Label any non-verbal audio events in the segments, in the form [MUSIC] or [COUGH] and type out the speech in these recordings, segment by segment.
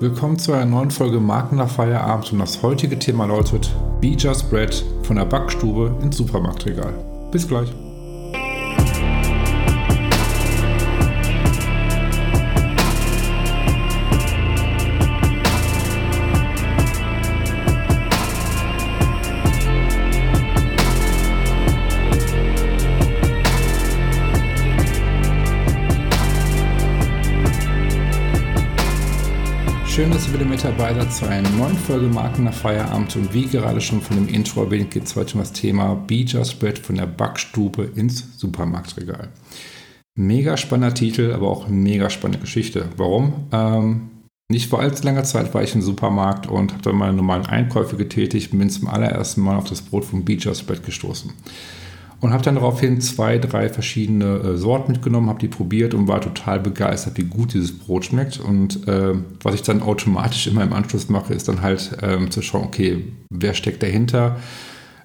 Willkommen zu einer neuen Folge Marken nach Feierabend und das heutige Thema lautet Be Just Bread von der Backstube ins Supermarktregal. Bis gleich. Schön, wieder mit dabei zu einer neuen Folge Marken nach Feierabend. Und wie gerade schon von dem Intro erwähnt, geht es heute um das Thema Be Just Bread von der Backstube ins Supermarktregal. Mega spannender Titel, aber auch mega spannende Geschichte. Warum? Ähm, nicht vor allzu langer Zeit war ich im Supermarkt und habe dann meine normalen Einkäufe getätigt und bin zum allerersten Mal auf das Brot von Be Just Bread gestoßen und habe dann daraufhin zwei, drei verschiedene äh, Sorten mitgenommen, habe die probiert und war total begeistert, wie gut dieses Brot schmeckt. Und äh, was ich dann automatisch immer im Anschluss mache, ist dann halt ähm, zu schauen, okay, wer steckt dahinter?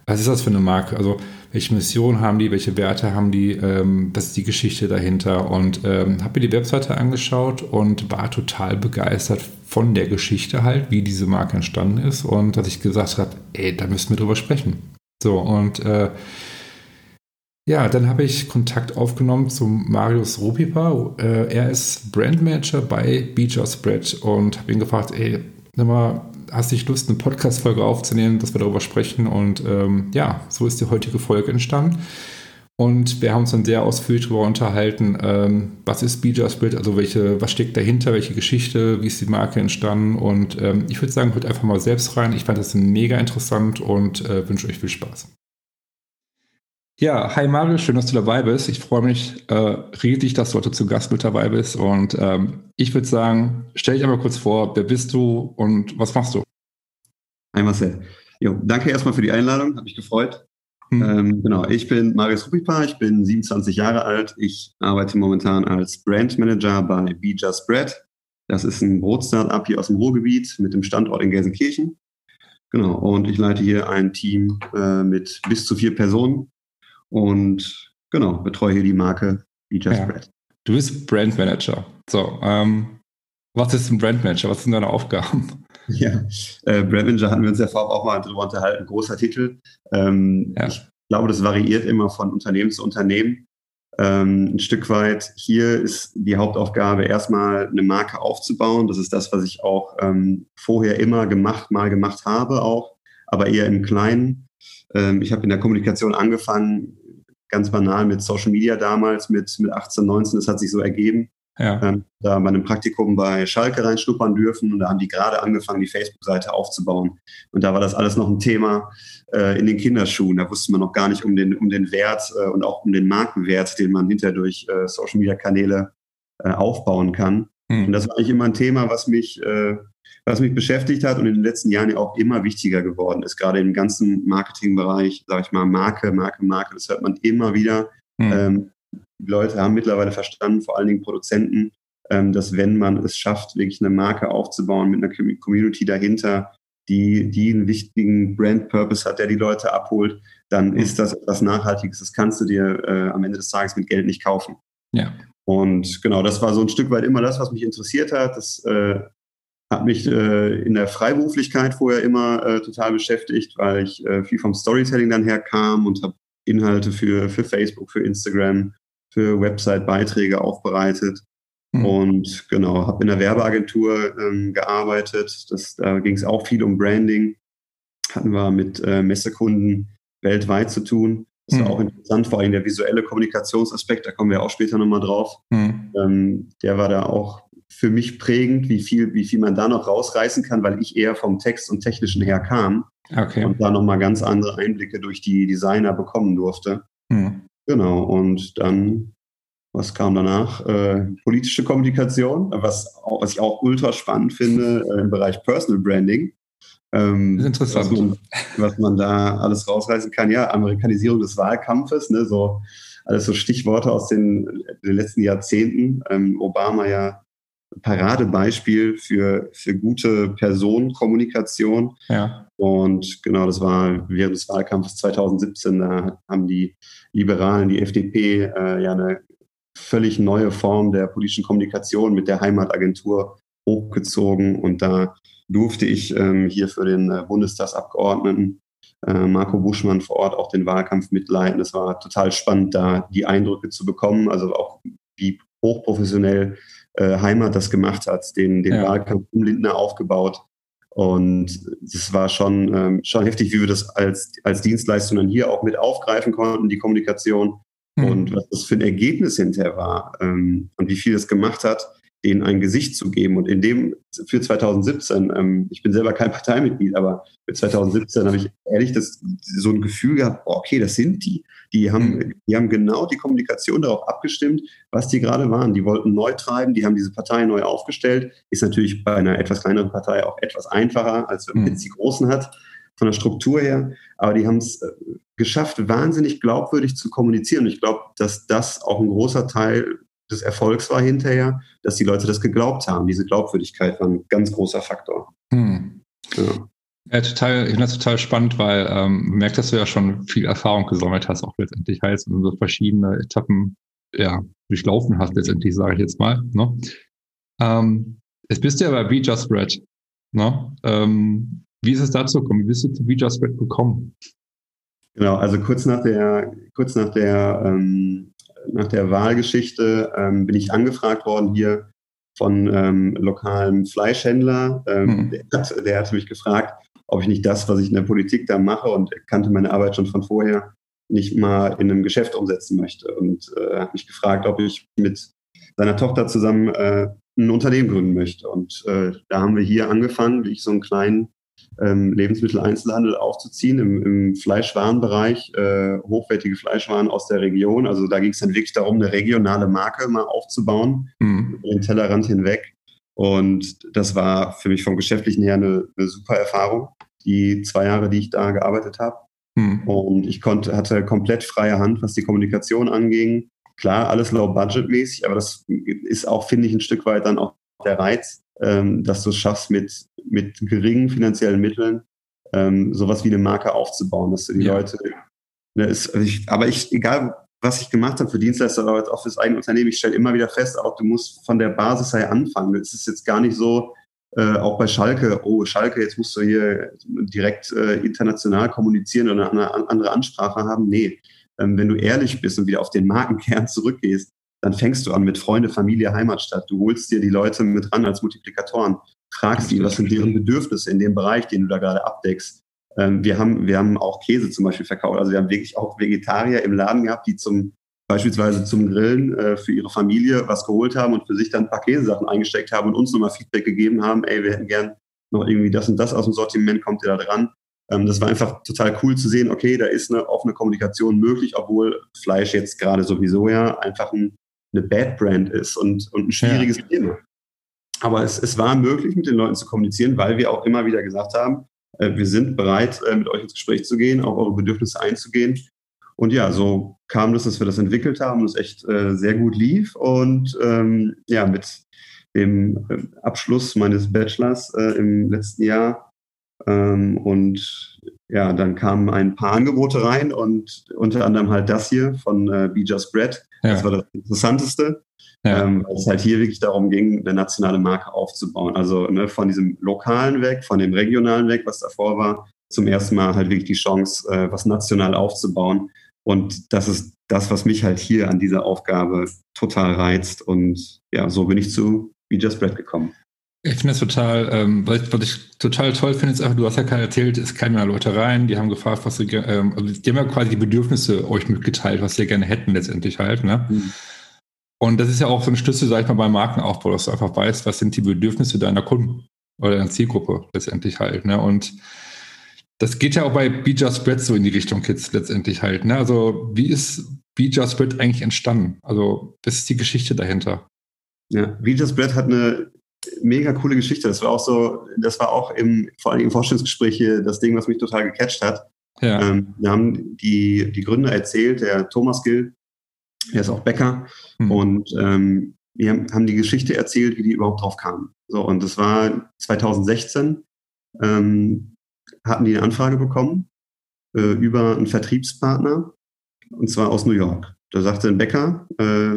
Was ist das für eine Marke? Also welche Mission haben die, welche Werte haben die? Ähm, das ist die Geschichte dahinter. Und ähm, habe mir die Webseite angeschaut und war total begeistert von der Geschichte halt, wie diese Marke entstanden ist und dass ich gesagt habe, ey, da müssen wir drüber sprechen. So, und äh, ja, dann habe ich Kontakt aufgenommen zu Marius Rupipa. Äh, er ist Brandmanager bei Beecher Spread und habe ihn gefragt, ey, sag mal, hast du nicht Lust, eine Podcast-Folge aufzunehmen, dass wir darüber sprechen? Und ähm, ja, so ist die heutige Folge entstanden. Und wir haben uns dann sehr ausführlich darüber unterhalten, ähm, was ist Beecher Spread, also welche, was steckt dahinter, welche Geschichte, wie ist die Marke entstanden. Und ähm, ich würde sagen, hört einfach mal selbst rein. Ich fand das mega interessant und äh, wünsche euch viel Spaß. Ja, hi Mario, schön, dass du dabei bist. Ich freue mich äh, riesig, dass du heute zu Gast mit dabei bist. Und ähm, ich würde sagen, stell dich einmal kurz vor, wer bist du und was machst du? Hi Marcel. Jo, danke erstmal für die Einladung, habe mich gefreut. Hm. Ähm, genau, ich bin Marius Rupipa, ich bin 27 Jahre alt. Ich arbeite momentan als Brand Manager bei Be Just Bread. Das ist ein Brot-Startup hier aus dem Ruhrgebiet mit dem Standort in Gelsenkirchen. Genau, und ich leite hier ein Team äh, mit bis zu vier Personen und genau, betreue hier die Marke Be Just ja. Bread. Du bist Brandmanager. So, ähm, was ist ein Brandmanager? Was sind deine Aufgaben? [LAUGHS] Ja, äh, Brandmanager hatten wir uns ja vorab auch mal drüber unterhalten. Großer Titel. Ähm, ja. Ich glaube, das variiert immer von Unternehmen zu Unternehmen. Ähm, ein Stück weit hier ist die Hauptaufgabe, erstmal eine Marke aufzubauen. Das ist das, was ich auch ähm, vorher immer gemacht, mal gemacht habe, auch, aber eher im Kleinen. Ähm, ich habe in der Kommunikation angefangen, ganz banal mit Social Media damals, mit, mit 18, 19, das hat sich so ergeben. Ja. Ähm, da bei einem Praktikum bei Schalke reinschnuppern dürfen und da haben die gerade angefangen, die Facebook-Seite aufzubauen. Und da war das alles noch ein Thema äh, in den Kinderschuhen. Da wusste man noch gar nicht um den, um den Wert äh, und auch um den Markenwert, den man hinterher durch äh, Social-Media-Kanäle äh, aufbauen kann. Mhm. Und das war eigentlich immer ein Thema, was mich äh, was mich beschäftigt hat und in den letzten Jahren ja auch immer wichtiger geworden ist, gerade im ganzen Marketingbereich, sage ich mal, Marke, Marke, Marke, das hört man immer wieder. Mhm. Ähm, Leute haben mittlerweile verstanden, vor allen Dingen Produzenten, ähm, dass wenn man es schafft, wirklich eine Marke aufzubauen mit einer Community dahinter, die, die einen wichtigen Brand-Purpose hat, der die Leute abholt, dann mhm. ist das etwas Nachhaltiges. Das kannst du dir äh, am Ende des Tages mit Geld nicht kaufen. Ja. Und genau, das war so ein Stück weit immer das, was mich interessiert hat. Das äh, habe mich äh, in der Freiberuflichkeit vorher immer äh, total beschäftigt, weil ich äh, viel vom Storytelling dann herkam und habe Inhalte für, für Facebook, für Instagram, für Website-Beiträge aufbereitet. Mhm. Und genau, habe in der Werbeagentur ähm, gearbeitet. Das, da ging es auch viel um Branding. Hatten wir mit äh, Messekunden weltweit zu tun. Das war mhm. auch interessant, vor allem der visuelle Kommunikationsaspekt, da kommen wir auch später nochmal drauf. Mhm. Ähm, der war da auch für mich prägend, wie viel, wie viel man da noch rausreißen kann, weil ich eher vom Text und Technischen her kam okay. und da nochmal ganz andere Einblicke durch die Designer bekommen durfte. Hm. Genau, und dann, was kam danach? Äh, politische Kommunikation, was, was ich auch ultra spannend finde äh, im Bereich Personal Branding. Ähm, interessant. Was man, was man, da alles rausreißen kann. Ja, Amerikanisierung des Wahlkampfes, ne, so alles so Stichworte aus den, den letzten Jahrzehnten. Ähm, Obama ja Paradebeispiel für, für gute Personenkommunikation. Ja. Und genau, das war während des Wahlkampfes 2017, da haben die Liberalen, die FDP, äh, ja eine völlig neue Form der politischen Kommunikation mit der Heimatagentur hochgezogen und da durfte ich ähm, hier für den äh, Bundestagsabgeordneten äh, Marco Buschmann vor Ort auch den Wahlkampf mitleiten. Es war total spannend, da die Eindrücke zu bekommen, also auch wie hochprofessionell äh, Heimat das gemacht hat, den, den ja. Wahlkampf um Lindner aufgebaut. Und es war schon, ähm, schon heftig, wie wir das als, als Dienstleistung dann hier auch mit aufgreifen konnten, die Kommunikation. Mhm. Und was das für ein Ergebnis hinterher war ähm, und wie viel das gemacht hat, denen ein Gesicht zu geben. Und in dem für 2017, ähm, ich bin selber kein Parteimitglied, aber für 2017 habe ich ehrlich das, so ein Gefühl gehabt, oh, okay, das sind die. Die haben, die haben genau die Kommunikation darauf abgestimmt, was die gerade waren. Die wollten neu treiben, die haben diese Partei neu aufgestellt. Ist natürlich bei einer etwas kleineren Partei auch etwas einfacher, als wenn man mhm. jetzt die großen hat, von der Struktur her. Aber die haben es äh, geschafft, wahnsinnig glaubwürdig zu kommunizieren. Und ich glaube, dass das auch ein großer Teil des Erfolgs war hinterher, dass die Leute das geglaubt haben. Diese Glaubwürdigkeit war ein ganz großer Faktor. Hm. Ja. Ja, total, ich finde das total spannend, weil ähm, man merkt, dass du ja schon viel Erfahrung gesammelt hast, auch letztendlich heißt und so verschiedene Etappen ja, durchlaufen hast, letztendlich, sage ich jetzt mal. Ne? Ähm, jetzt bist du ja bei Be Just Red. Ne? Ähm, wie ist es dazu gekommen? Wie bist du zu Be Just Red gekommen? Genau, also kurz nach der, kurz nach der ähm, nach der Wahlgeschichte ähm, bin ich angefragt worden hier von ähm, lokalem Fleischhändler. Ähm, mhm. der, hat, der hat mich gefragt, ob ich nicht das, was ich in der Politik da mache und kannte meine Arbeit schon von vorher, nicht mal in einem Geschäft umsetzen möchte. Und äh, hat mich gefragt, ob ich mit seiner Tochter zusammen äh, ein Unternehmen gründen möchte. Und äh, da haben wir hier angefangen, wie ich so einen kleinen ähm, Lebensmitteleinzelhandel aufzuziehen im, im Fleischwarenbereich, äh, hochwertige Fleischwaren aus der Region. Also da ging es dann wirklich darum, eine regionale Marke mal aufzubauen, mhm. über den Tellerrand hinweg. Und das war für mich vom Geschäftlichen her eine, eine super Erfahrung, die zwei Jahre, die ich da gearbeitet habe. Mhm. Und ich konnte, hatte komplett freie Hand, was die Kommunikation anging. Klar, alles low-budget-mäßig, aber das ist auch, finde ich, ein Stück weit dann auch der Reiz, ähm, dass du es schaffst, mit, mit geringen finanziellen Mitteln ähm, sowas wie eine Marke aufzubauen, dass du die ja. Leute. Ne, ist, also ich, aber ich, egal was ich gemacht habe für Dienstleister oder auch fürs eigene Unternehmen, ich stelle immer wieder fest, auch du musst von der Basis her anfangen. Es ist jetzt gar nicht so, äh, auch bei Schalke, oh Schalke, jetzt musst du hier direkt äh, international kommunizieren oder eine andere Ansprache haben. Nee, ähm, wenn du ehrlich bist und wieder auf den Markenkern [LAUGHS] zurückgehst, dann fängst du an mit Freunde, Familie, Heimatstadt. Du holst dir die Leute mit ran als Multiplikatoren, fragst sie, was sind deren Bedürfnisse in dem Bereich, den du da gerade abdeckst. Ähm, wir, haben, wir haben auch Käse zum Beispiel verkauft. Also wir haben wirklich auch Vegetarier im Laden gehabt, die zum beispielsweise zum Grillen äh, für ihre Familie was geholt haben und für sich dann ein paar Käsesachen eingesteckt haben und uns nochmal Feedback gegeben haben, ey, wir hätten gern noch irgendwie das und das aus dem Sortiment, kommt ihr da dran? Ähm, das war einfach total cool zu sehen, okay, da ist eine offene Kommunikation möglich, obwohl Fleisch jetzt gerade sowieso ja einfach ein eine Bad Brand ist und, und ein schwieriges ja. Thema. Aber es, es war möglich, mit den Leuten zu kommunizieren, weil wir auch immer wieder gesagt haben, äh, wir sind bereit, äh, mit euch ins Gespräch zu gehen, auch eure Bedürfnisse einzugehen. Und ja, so kam das, dass wir das entwickelt haben und es echt äh, sehr gut lief. Und ähm, ja, mit dem äh, Abschluss meines Bachelors äh, im letzten Jahr ähm, und ja, dann kamen ein paar Angebote rein und unter anderem halt das hier von äh, Be Just Bread. Ja. Das war das Interessanteste, ja. ähm, weil es halt hier wirklich darum ging, eine nationale Marke aufzubauen. Also ne, von diesem lokalen weg, von dem regionalen weg, was davor war, zum ersten Mal halt wirklich die Chance, äh, was national aufzubauen. Und das ist das, was mich halt hier an dieser Aufgabe total reizt. Und ja, so bin ich zu Be Just Bread gekommen. Ich finde es total, ähm, was, ich, was ich total toll finde, ist einfach, du hast ja gerade erzählt, es kamen ja Leute rein, die haben gefragt, was sie, ähm, also die haben ja quasi die Bedürfnisse euch mitgeteilt, was sie gerne hätten letztendlich halt, ne? Mhm. Und das ist ja auch so ein Schlüssel, sag ich mal, beim Markenaufbau, dass du einfach weißt, was sind die Bedürfnisse deiner Kunden oder deiner Zielgruppe letztendlich halt, ne? Und das geht ja auch bei Be Just Spread so in die Richtung Kids letztendlich halt, ne? Also, wie ist Be Just Spread eigentlich entstanden? Also, was ist die Geschichte dahinter? Ja, Be Just Bread hat eine mega coole Geschichte. Das war auch so, das war auch im, vor allem im Vorstellungsgespräch hier das Ding, was mich total gecatcht hat. Ja. Ähm, wir haben die, die Gründer erzählt, der Thomas Gill, der ist auch Bäcker, mhm. und ähm, wir haben die Geschichte erzählt, wie die überhaupt drauf kamen. So, und das war 2016, ähm, hatten die eine Anfrage bekommen äh, über einen Vertriebspartner, und zwar aus New York. Da sagte ein Bäcker, äh,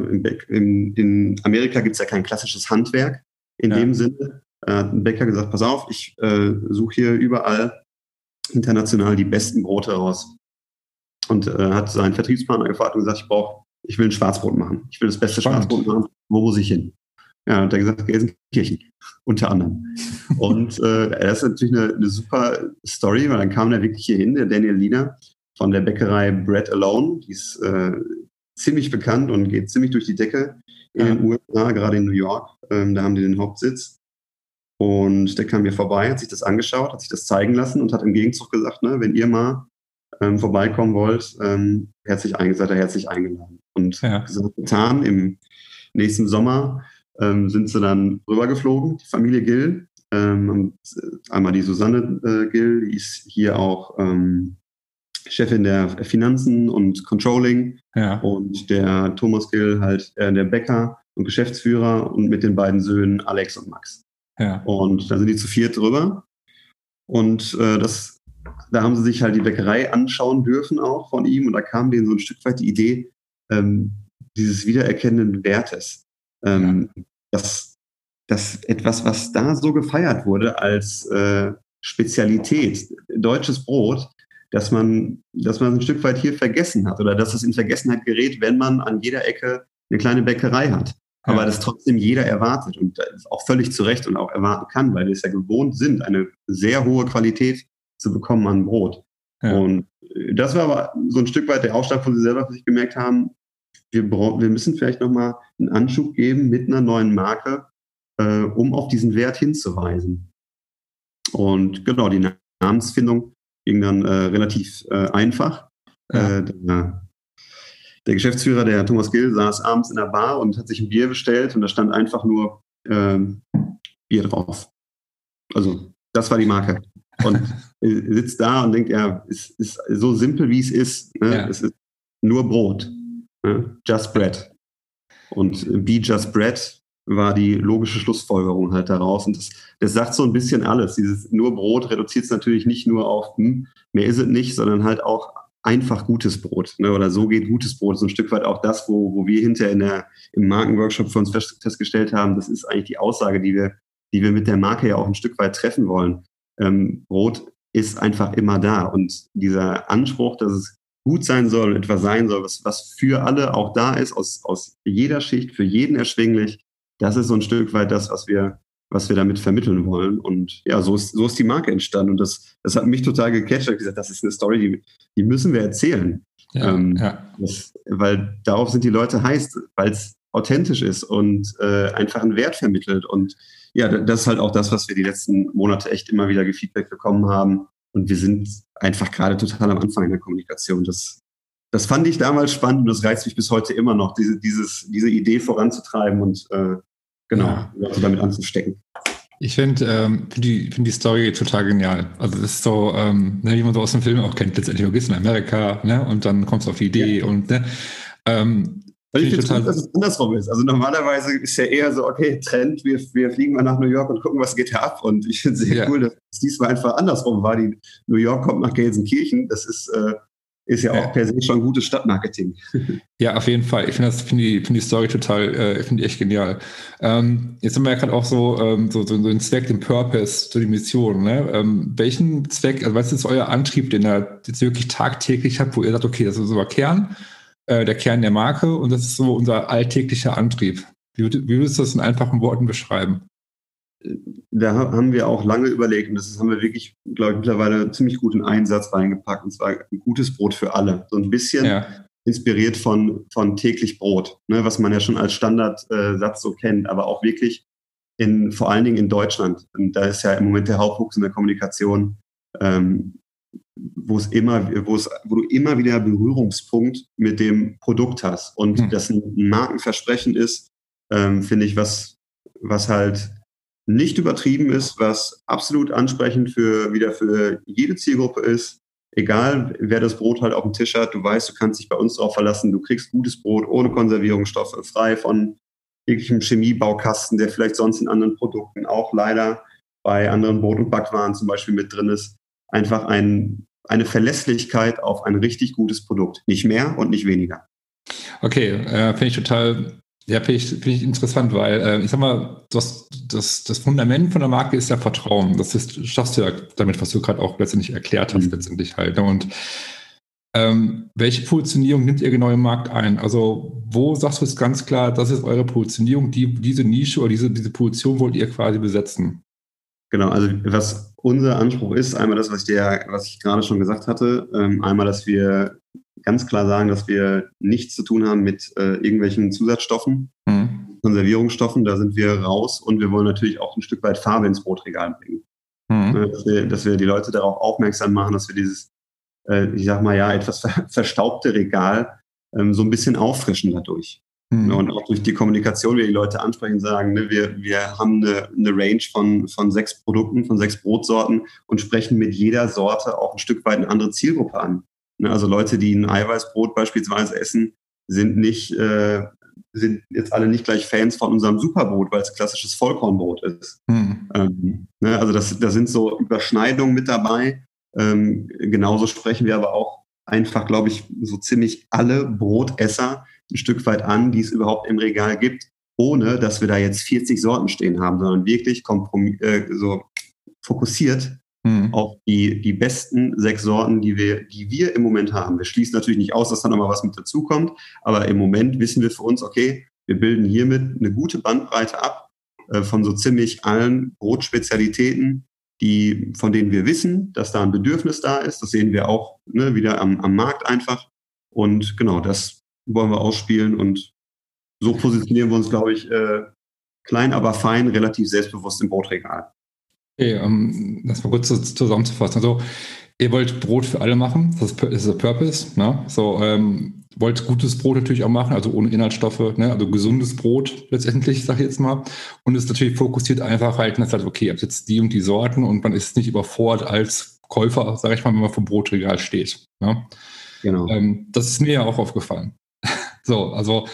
in, in, Amerika gibt es ja kein klassisches Handwerk, In ja. dem Sinne äh, hat ein Bäcker gesagt, pass auf, ich äh, suche hier überall international die besten Brote raus. Und äh, hat seinen Vertriebspartner gefragt und gesagt, ich brauche, ich will ein Schwarzbrot machen. Ich will das beste Spannend. Schwarzbrot machen. Wo muss ich hin? Ja, hat er gesagt, Gelsenkirchen, unter anderem. [LAUGHS] Und äh, das ist natürlich eine, eine, super Story, weil dann kam er wirklich hier hin, der Daniel Liener von der Bäckerei Bread Alone. Die ist äh, ziemlich bekannt und geht ziemlich durch die Decke in den USA, gerade in New York. Ähm, da haben die den Hauptsitz. Und der kam mir vorbei, hat sich das angeschaut, hat sich das zeigen lassen und hat im Gegenzug gesagt, ne, wenn ihr mal ähm, vorbeikommen wollt, ähm, herzlich seid ihr herzlich eingeladen. Und ja. gesagt, getan, im nächsten Sommer ähm, sind sie dann rübergeflogen, die Familie Gill. Ähm, einmal die Susanne äh, Gill, die ist hier auch ähm, Chefin der Finanzen und Controlling. Ja. Und der Thomas Gill halt äh, der Bäcker und Geschäftsführer und mit den beiden Söhnen Alex und Max. Ja. Und da sind die zu viert drüber. Und äh, das, da haben sie sich halt die Bäckerei anschauen dürfen auch von ihm. Und da kam denen so ein Stück weit die Idee ähm, dieses wiedererkennenden Wertes. Ähm, ja. dass, dass etwas, was da so gefeiert wurde als äh, Spezialität, deutsches Brot, dass man, dass man ein Stück weit hier vergessen hat oder dass es in Vergessenheit gerät, wenn man an jeder Ecke eine kleine Bäckerei hat. Aber ja. das trotzdem jeder erwartet und auch völlig zu Recht und auch erwarten kann, weil wir es ja gewohnt sind, eine sehr hohe Qualität zu bekommen an Brot. Ja. Und das war aber so ein Stück weit der Ausschlag, wo sie selber für sich gemerkt haben, wir, wir müssen vielleicht nochmal einen Anschub geben mit einer neuen Marke, äh, um auf diesen Wert hinzuweisen. Und genau, die Namensfindung ging dann äh, relativ äh, einfach. Ja. Äh, der, der, Geschäftsführer, der Thomas Gill, saß abends in der Bar und hat sich ein Bier bestellt und da stand einfach nur ähm, Bier drauf. Also das war die Marke. Und [LAUGHS] sitzt da und denkt, ja, es ist so simpel, wie es ist. Ne? Ja. Es ist nur Brot. Ne? Just Bread. Und Be Just Bread war die logische Schlussfolgerung halt daraus. Und das, das sagt so ein bisschen alles. Dieses nur Brot reduziert es natürlich nicht nur auf, hm, mehr ist es nicht, sondern halt auch einfach gutes Brot. Ne? Oder so geht gutes Brot. So ein Stück weit auch das, wo, wo wir hinterher in der, im Markenworkshop für uns fest, festgestellt haben, das ist eigentlich die Aussage, die wir, die wir mit der Marke ja auch ein Stück weit treffen wollen. Ähm, Brot ist einfach immer da. Und dieser Anspruch, dass es gut sein soll und etwas sein soll, was, was für alle auch da ist, aus, aus jeder Schicht, für jeden erschwinglich, das ist so ein Stück weit das, was wir, was wir damit vermitteln wollen. Und ja, so ist, so ist die Marke entstanden. Und das, das hat mich total gecatcht. Ich habe gesagt, das ist eine Story, die, die müssen wir erzählen. Ja, ähm, ja. Das, weil darauf sind die Leute heiß, weil es authentisch ist und äh, einfach einen Wert vermittelt. Und ja, das ist halt auch das, was wir die letzten Monate echt immer wieder gefeedback bekommen haben. Und wir sind einfach gerade total am Anfang in der Kommunikation. Das, das fand ich damals spannend und das reizt mich bis heute immer noch, diese, dieses, diese Idee voranzutreiben und äh, genau, ja. Leute damit anzustecken. Ich finde ähm, find die, find die Story total genial. Also das ist so, ähm, ne, wie man so aus dem Film auch kennt, letztendlich, du gehst in Amerika ne, und dann kommst du auf die Idee ja. und ne, ähm, weil ich finde dass es andersrum ist. Also normalerweise ist ja eher so, okay, Trend, wir, wir fliegen mal nach New York und gucken, was geht da ab. Und ich finde es sehr ja. cool, dass es diesmal einfach andersrum war. Die New York kommt nach Gelsenkirchen. Das ist äh, ist ja auch per se schon gutes Stadtmarketing. [LAUGHS] Ja, auf jeden Fall. Ich finde finde die, find die Story total, äh, finde ich echt genial. Ähm, jetzt haben wir ja gerade auch so, ähm, so, so, so den Zweck, den Purpose, so die Mission. Ne? Ähm, welchen Zweck, also was ist euer Antrieb, den ihr jetzt wirklich tagtäglich habt, wo ihr sagt, okay, das ist unser Kern, äh, der Kern der Marke und das ist so unser alltäglicher Antrieb. Wie, wie würdest du das in einfachen Worten beschreiben? Da haben wir auch lange überlegt und das haben wir wirklich, glaube ich, mittlerweile ziemlich guten Einsatz reingepackt und zwar ein gutes Brot für alle. So ein bisschen ja. inspiriert von, von täglich Brot, ne, was man ja schon als Standardsatz äh, so kennt, aber auch wirklich in, vor allen Dingen in Deutschland. Und da ist ja im Moment der Hauptwuchs in der Kommunikation, ähm, wo es immer, wo es, wo du immer wieder Berührungspunkt mit dem Produkt hast und hm. das ein Markenversprechen ist, ähm, finde ich, was, was halt nicht übertrieben ist, was absolut ansprechend für wieder für jede Zielgruppe ist. Egal, wer das Brot halt auf dem Tisch hat, du weißt, du kannst dich bei uns darauf verlassen, du kriegst gutes Brot ohne Konservierungsstoffe, frei von jeglichem Chemiebaukasten, der vielleicht sonst in anderen Produkten auch leider bei anderen Brot- und Backwaren zum Beispiel mit drin ist. Einfach ein, eine Verlässlichkeit auf ein richtig gutes Produkt. Nicht mehr und nicht weniger. Okay, äh, finde ich total Ja, finde ich, find ich interessant, weil äh, ich sag mal, das, das, das Fundament von der Marke ist ja Vertrauen. Das ist, schaffst du ja damit, was du gerade auch letztendlich erklärt hast, mhm. letztendlich halt. Ne? Und ähm, welche Positionierung nimmt ihr genau im Markt ein? Also, wo sagst du es ganz klar, das ist eure Positionierung, die, diese Nische oder diese, diese Position wollt ihr quasi besetzen? Genau, also was unser Anspruch ist, einmal das, was ich dir, was ich gerade schon gesagt hatte, ähm, einmal, dass wir ganz klar sagen, dass wir nichts zu tun haben mit äh, irgendwelchen Zusatzstoffen, mhm. Konservierungsstoffen. Da sind wir raus und wir wollen natürlich auch ein Stück weit Farbe ins Brotregal bringen. Mhm. Äh, dass, wir, dass, wir, die Leute darauf aufmerksam machen, dass wir dieses, äh, ich sag mal ja, etwas ver verstaubte Regal ähm, so ein bisschen auffrischen dadurch. Mhm. Und auch durch die Kommunikation, wie die Leute ansprechen, sagen, ne, wir, wir haben eine, eine Range von, von sechs Produkten, von sechs Brotsorten und sprechen mit jeder Sorte auch ein Stück weit eine andere Zielgruppe an. Ne, also Leute, die ein Eiweißbrot beispielsweise essen, sind nicht, äh, sind jetzt alle nicht gleich Fans von unserem Superbrot, weil es klassisches Vollkornbrot ist. Mhm. Ähm, ne, also das, da sind so Überschneidungen mit dabei. Ähm, genauso sprechen wir aber auch einfach, glaube ich, so ziemlich alle Brotesser ein Stück weit an, die es überhaupt im Regal gibt, ohne dass wir da jetzt 40 Sorten stehen haben, sondern wirklich äh, so fokussiert mhm. auf die, die besten sechs Sorten, die wir, die wir im Moment haben. Wir schließen natürlich nicht aus, dass da nochmal was mit dazukommt, aber im Moment wissen wir für uns, okay, wir bilden hiermit eine gute Bandbreite ab äh, von so ziemlich allen Brotspezialitäten, die, von denen wir wissen, dass da ein Bedürfnis da ist. Das sehen wir auch ne, wieder am, am Markt einfach. Und genau, das wollen wir ausspielen und so positionieren wir uns, glaube ich, äh, klein, aber fein, relativ selbstbewusst im Brotregal. Okay, um das mal kurz zusammenzufassen. Also, ihr wollt Brot für alle machen, das ist der Purpose. Ne? So, ähm, wollt gutes Brot natürlich auch machen, also ohne Inhaltsstoffe, ne? also gesundes Brot letztendlich, sage ich jetzt mal. Und es ist natürlich fokussiert einfach halt, dass halt, okay, ihr habt jetzt die und die Sorten und man ist nicht überfordert als Käufer, sage ich mal, wenn man vom Brotregal steht. Ne? Genau. Ähm, das ist mir ja auch aufgefallen. [LAUGHS] so, also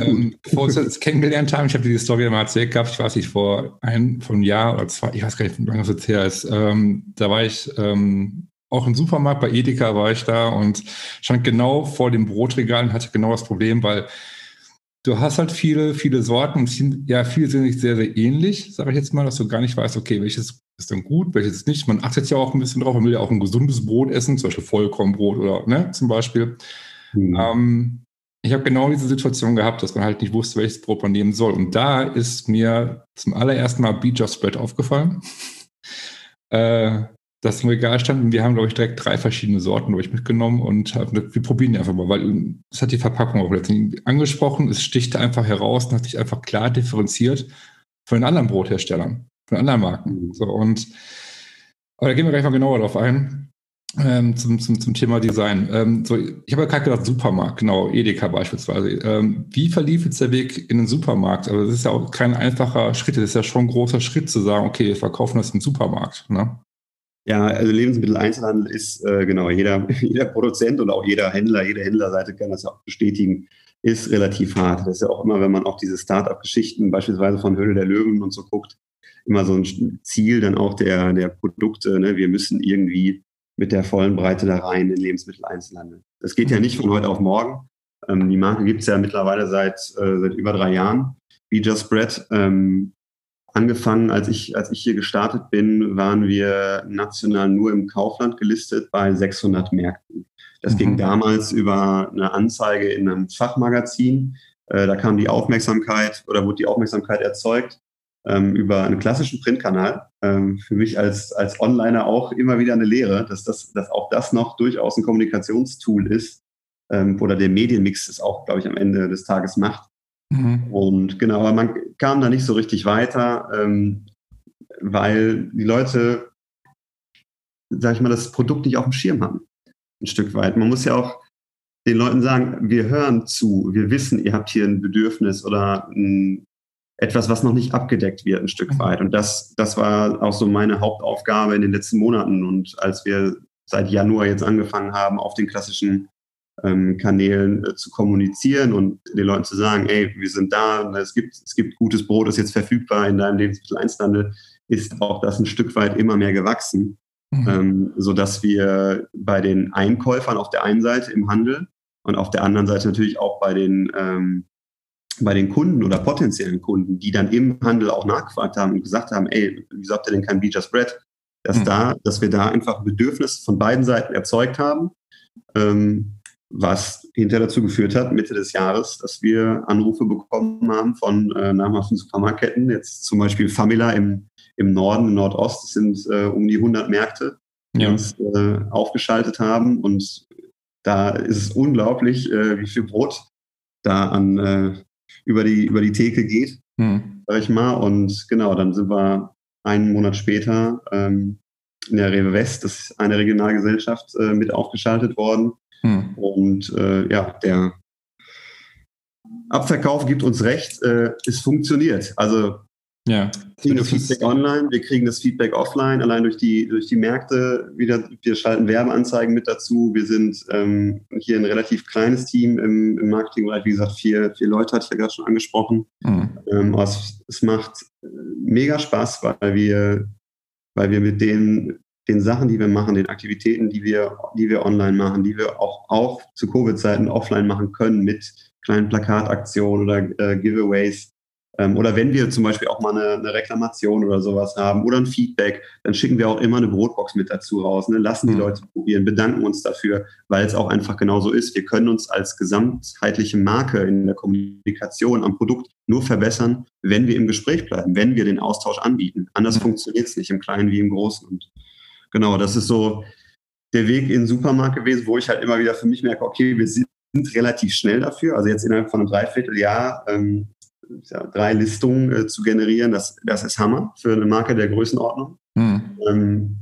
ähm, bevor wir uns kennengelernt haben, ich habe diese Story mal erzählt gehabt, ich weiß nicht, vor ein, vor einem Jahr oder zwei, ich weiß gar nicht, wie lange das jetzt her ist, ähm, da war ich ähm, auch im Supermarkt, bei Edeka war ich da und stand genau vor dem Brotregal und hatte genau das Problem, weil du hast halt viele, viele Sorten und ja, viele sind nicht sehr, sehr ähnlich, sage ich jetzt mal, dass du gar nicht weißt, okay, welches ist denn gut, welches nicht. Man achtet ja auch ein bisschen drauf, man will ja auch ein gesundes Brot essen, zum Beispiel Vollkornbrot oder, ne, zum Beispiel. Mhm. Ähm, ich habe genau diese Situation gehabt, dass man halt nicht wusste, welches Brot man nehmen soll. Und da ist mir zum allerersten Mal Beecher Spread aufgefallen. [LAUGHS] äh, das im Regal stand und wir haben, glaube ich, direkt drei verschiedene Sorten ich, mitgenommen und hab, wir probieren die einfach mal, weil es hat die Verpackung auch letztendlich angesprochen. Es stichte einfach heraus und hat sich einfach klar differenziert von den anderen Brotherstellern, von anderen Marken. Mhm. So, und, aber da gehen wir gleich mal genauer drauf ein. Ähm, zum, zum, zum Thema Design. Ähm, so, ich habe ja gerade gesagt, Supermarkt, genau, Edeka beispielsweise. Ähm, wie verlief jetzt der Weg in den Supermarkt? Also das ist ja auch kein einfacher Schritt, das ist ja schon ein großer Schritt zu sagen, okay, wir verkaufen das im Supermarkt. Ne? Ja, also Lebensmitteleinzelhandel ist, äh, genau, jeder, [LAUGHS] jeder Produzent und auch jeder Händler, jede Händlerseite kann das ja auch bestätigen, ist relativ hart. Das ist ja auch immer, wenn man auch diese Start-up-Geschichten beispielsweise von Höhle der Löwen und so guckt, immer so ein Ziel dann auch der, der Produkte. Ne? Wir müssen irgendwie mit der vollen Breite da rein in Lebensmitteleinzelhandel. Das geht ja nicht von heute auf morgen. Ähm, die Marke gibt es ja mittlerweile seit, äh, seit über drei Jahren. Be Just Bread. Ähm, angefangen, als ich, als ich hier gestartet bin, waren wir national nur im Kaufland gelistet bei 600 Märkten. Das mhm. ging damals über eine Anzeige in einem Fachmagazin. Äh, da kam die Aufmerksamkeit oder wurde die Aufmerksamkeit erzeugt ähm, über einen klassischen Printkanal. Ähm, für mich als, als Onliner auch immer wieder eine Lehre, dass, das, dass auch das noch durchaus ein Kommunikationstool ist ähm, oder der Medienmix es auch, glaube ich, am Ende des Tages macht. Mhm. Und genau, aber man kam da nicht so richtig weiter, ähm, weil die Leute, sag ich mal, das Produkt nicht auf dem Schirm haben. Ein Stück weit. Man muss ja auch den Leuten sagen, wir hören zu, wir wissen, ihr habt hier ein Bedürfnis oder ein, etwas, was noch nicht abgedeckt wird, ein Stück mhm. weit. Und das, das war auch so meine Hauptaufgabe in den letzten Monaten. Und als wir seit Januar jetzt angefangen haben, auf den klassischen ähm, Kanälen äh, zu kommunizieren und den Leuten zu sagen, ey, wir sind da, ne, es gibt, es gibt gutes Brot, ist jetzt verfügbar in deinem Lebensmitteleinzelhandel, ist auch das ein Stück weit immer mehr gewachsen, mhm. ähm, sodass wir bei den Einkäufern auf der einen Seite im Handel und auf der anderen Seite natürlich auch bei den ähm, bei den Kunden oder potenziellen Kunden, die dann im Handel auch nachgefragt haben und gesagt haben, ey, wieso habt ihr denn kein Be Just Bread? Dass mhm. da, dass wir da einfach ein Bedürfnis von beiden Seiten erzeugt haben, ähm, was hinterher dazu geführt hat, Mitte des Jahres, dass wir Anrufe bekommen haben von äh, namhaften Supermarktketten, jetzt zum Beispiel Famila im, im Norden, im Nordost, das sind äh, um die 100 Märkte, die ja. uns äh, aufgeschaltet haben und da ist es unglaublich, äh, wie viel Brot da an äh, über die über die Theke geht, hm. sag ich mal. Und genau, dann sind wir einen Monat später ähm, in der Rewe West, das ist eine Regionalgesellschaft, äh, mit aufgeschaltet worden. Hm. Und äh, ja, der Abverkauf gibt uns recht, äh, es funktioniert. Also ja. Wir kriegen das Feedback online, wir kriegen das Feedback offline, allein durch die, durch die Märkte wieder. Wir schalten Werbeanzeigen mit dazu. Wir sind ähm, hier ein relativ kleines Team im, im Marketingbereich. Wie gesagt, vier, vier Leute hatte ich ja gerade schon angesprochen. Mhm. Ähm, es, es macht äh, mega Spaß, weil wir, weil wir mit den, den Sachen, die wir machen, den Aktivitäten, die wir, die wir online machen, die wir auch, auch zu Covid-Zeiten offline machen können mit kleinen Plakataktionen oder äh, Giveaways, oder wenn wir zum Beispiel auch mal eine, eine, Reklamation oder sowas haben oder ein Feedback, dann schicken wir auch immer eine Brotbox mit dazu raus. Ne? Lassen die mhm. Leute probieren, bedanken uns dafür, weil es auch einfach genauso ist. Wir können uns als gesamtheitliche Marke in der Kommunikation am Produkt nur verbessern, wenn wir im Gespräch bleiben, wenn wir den Austausch anbieten. Anders mhm. funktioniert es nicht im Kleinen wie im Großen. Und genau, das ist so der Weg in den Supermarkt gewesen, wo ich halt immer wieder für mich merke, okay, wir sind relativ schnell dafür. Also jetzt innerhalb von einem Dreivierteljahr ähm, ja, drei Listungen äh, zu generieren, das, das ist Hammer für eine Marke der Größenordnung. Mhm. Ähm,